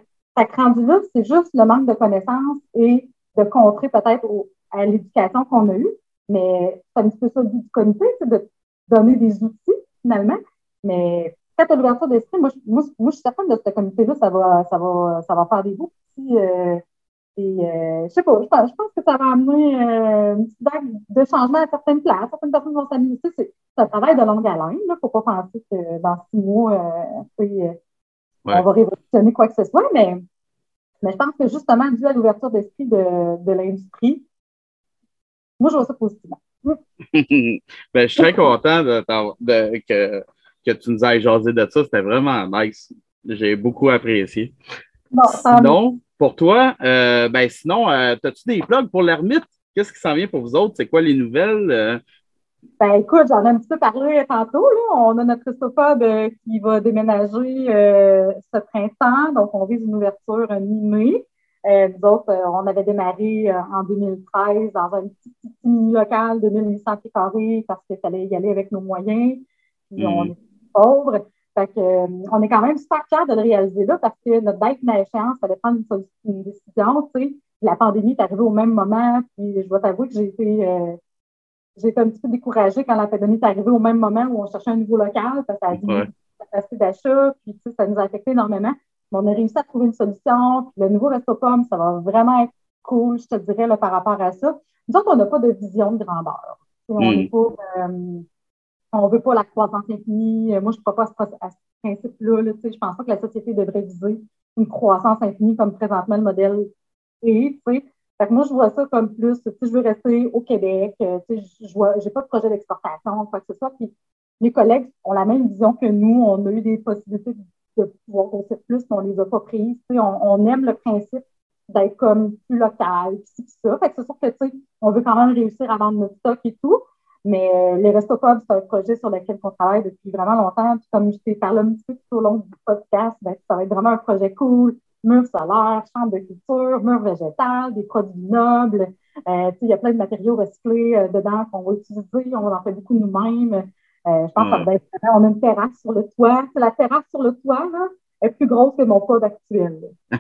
rendu là, c'est juste le manque de connaissances et de contrer peut-être à l'éducation qu'on a eue. Mais c'est un petit peu ça du comité, c'est de donner des outils, finalement. Mais peut-être à l'ouverture d'esprit, moi, moi, moi, je suis certaine de ce comité-là, ça va, ça, va, ça va faire des beaux petits, euh, euh, je sais pas, je pense, je pense, que ça va amener euh, une petite vague de changement à certaines places. Certaines personnes vont s'amuser. C'est un travail de longue haleine. Il ne faut pas penser que dans six mois, euh, euh, on va révolutionner quoi que ce soit, mais, mais je pense que justement, dû à l'ouverture d'esprit de, de l'industrie, moi, je vois ça positivement. ben, je suis très content de, de, que, que tu nous aies jasé de ça. C'était vraiment nice. J'ai beaucoup apprécié. Bon, Sinon, pour toi, euh, ben sinon, euh, as-tu des plugs pour l'ermite? Qu'est-ce qui s'en vient pour vous autres? C'est quoi les nouvelles? Euh? Ben écoute, j'en ai un petit peu parlé tantôt. Là. On a notre Christophobe qui va déménager ce printemps, donc on vise une ouverture mi-mai. nous autres, on avait démarré en 2013 dans un petit, mini-local de 1800 pieds carrés parce qu'il fallait y aller avec nos moyens. Puis on hmm. est pauvres. Fait que, euh, on est quand même super fiers de le réaliser là parce que notre date d'échéance, il fallait prendre une, décision. Tu sais. La pandémie est arrivée au même moment, puis je dois t'avouer que j'ai été, euh, j'ai été un petit peu découragée quand la pandémie est arrivée au même moment où on cherchait un nouveau local, parce que ça a dit capacité d'achat, puis ça nous a affecté énormément. Mais on a réussi à trouver une solution. Puis le nouveau resto pomme, ça va vraiment être cool, je te dirais, là, par rapport à ça. Nous autres, on n'a pas de vision de grandeur. On n'est hmm. pas. Euh, on veut pas la croissance infinie. Euh, moi, je pas à ce, principe-là. je ne pense pas que la société devrait viser une croissance infinie comme présentement le modèle est. Fait moi, je vois ça comme plus, si je veux rester au Québec, euh, je n'ai pas de projet d'exportation, quoi que ce soit. Puis mes collègues ont la même vision que nous. On a eu des possibilités de pouvoir grossir plus, mais on ne les a pas prises. On, on aime le principe d'être comme plus local, puis ça. Fait que c'est sûr que, on veut quand même réussir à vendre notre stock et tout. Mais euh, les Restos c'est un projet sur lequel on travaille depuis vraiment longtemps. Puis comme je t'ai parlé un petit peu tout au long du podcast, ben, ça va être vraiment un projet cool. Murs solaires, chambre de culture, murs végétal, des produits nobles. Euh, il y a plein de matériaux recyclés euh, dedans qu'on va utiliser. On en fait beaucoup nous-mêmes. Euh, je pense que ça va être On a une terrasse sur le toit. C'est la terrasse sur le toit, là est plus grosse que mon pod actuel.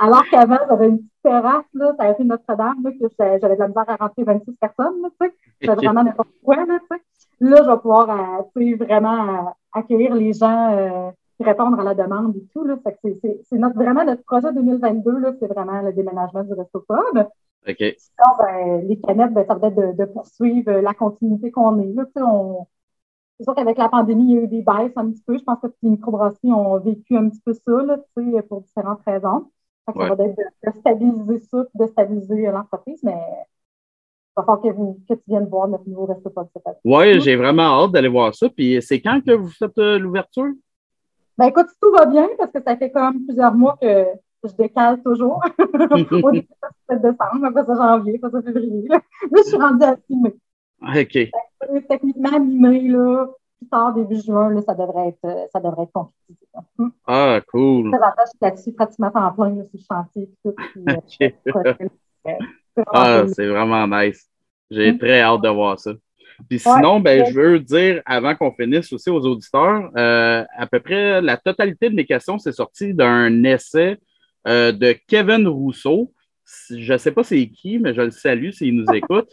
Alors qu'avant, j'avais une petite terrasse, là, ça a été Notre-Dame, que j'avais de la misère à rentrer 26 personnes, tu sais. Vraiment n'importe quoi, là, tu sais. Là, je vais pouvoir, euh, vraiment accueillir les gens, répondre à la demande et tout. C'est notre, vraiment notre projet 2022, c'est vraiment le déménagement du Resto Pub. OK. ben, les canettes, ben, ça va être de, poursuivre la continuité qu'on est. Là, on, c'est sûr qu'avec la pandémie, il y a eu des baisses un petit peu. Je pense que les microbrasseries ont vécu un petit peu ça, là, pour différentes raisons. Ça va être de, stabiliser ça, de stabiliser l'entreprise, mais il va falloir que, vous, que tu viennes voir notre nouveau resto cette année. Oui, j'ai vraiment hâte d'aller voir ça. Puis c'est quand que vous faites euh, l'ouverture? Ben écoute, tout va bien parce que ça fait quand même plusieurs mois que je décale toujours. Au début, ça décembre, après ça janvier, après ça février. Là, je suis rendue à 6 mai. OK. Techniquement, mi-mai, là, plus tard, début juin, là, ça devrait être, ça devrait être concrétisé. Hum. Ah, cool. L'avantage, je suis là-dessus pratiquement en plein là, sur le chantier. Tout, puis, euh, ah, c'est vraiment nice. J'ai hum. très hâte de voir ça. Puis sinon, ben, je veux dire, avant qu'on finisse aussi aux auditeurs, euh, à peu près la totalité de mes questions, c'est sorti d'un essai euh, de Kevin Rousseau. Je ne sais pas c'est qui, mais je le salue s'il nous écoute.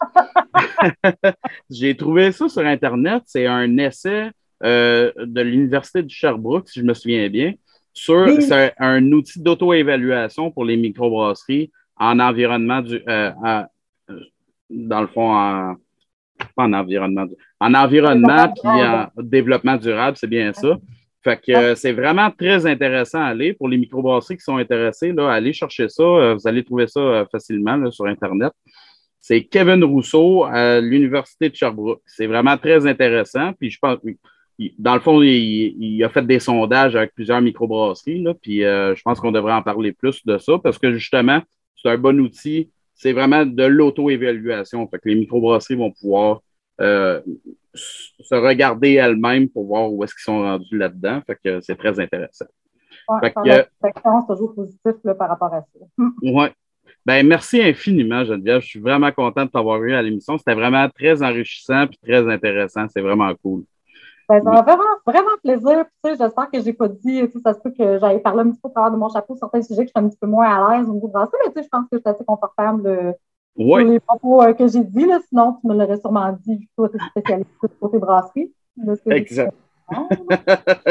J'ai trouvé ça sur Internet. C'est un essai euh, de l'Université de Sherbrooke, si je me souviens bien, sur un outil d'auto-évaluation pour les microbrasseries en environnement du. dans le fond, en pas en environnement, en environnement puis en développement durable, c'est bien ça. Fait que euh, c'est vraiment très intéressant à aller. Pour les microbrasseries qui sont intéressés, là, allez chercher ça. Euh, vous allez trouver ça euh, facilement sur Internet. C'est Kevin Rousseau à l'Université de Sherbrooke. C'est vraiment très intéressant. Puis je pense, dans le fond, il, a fait des sondages avec plusieurs microbrasseries. Là, puis je pense qu'on devrait en parler plus de ça parce que justement, c'est un bon outil c'est vraiment de l'auto-évaluation. Fait que les microbrasseries vont pouvoir euh, se regarder elles-mêmes pour voir où est-ce qu'ils sont rendus là-dedans. Fait que c'est très intéressant. Ouais, fait toujours positif par rapport à ça. Oui. Ben, merci infiniment, Geneviève. Je suis vraiment content de t'avoir eu à l'émission. C'était vraiment très enrichissant et très intéressant. C'est vraiment cool. Ben, ça m'a vraiment, vraiment plaisir. J'espère que je n'ai pas dit, ça se peut que j'aille parler un petit peu au travers de mon chapeau sur certains sujets que je suis un petit peu moins à l'aise au niveau de ça, mais je pense que je suis assez confortable sur les propos euh, que j'ai dit. Là, sinon, tu me l'aurais sûrement dit, toi, tu es spécialiste côté brasserie. Exact.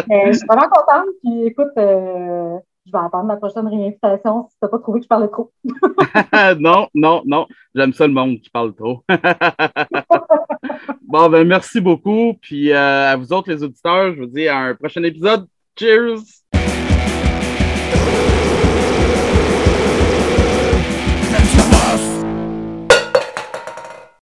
mais je suis vraiment contente. Puis écoute, euh, je vais attendre la prochaine réinvitation si tu n'as pas trouvé que je parlais trop. non, non, non. J'aime ça le monde qui parle trop. bon, ben merci beaucoup. Puis euh, à vous autres, les auditeurs, je vous dis à un prochain épisode. Cheers!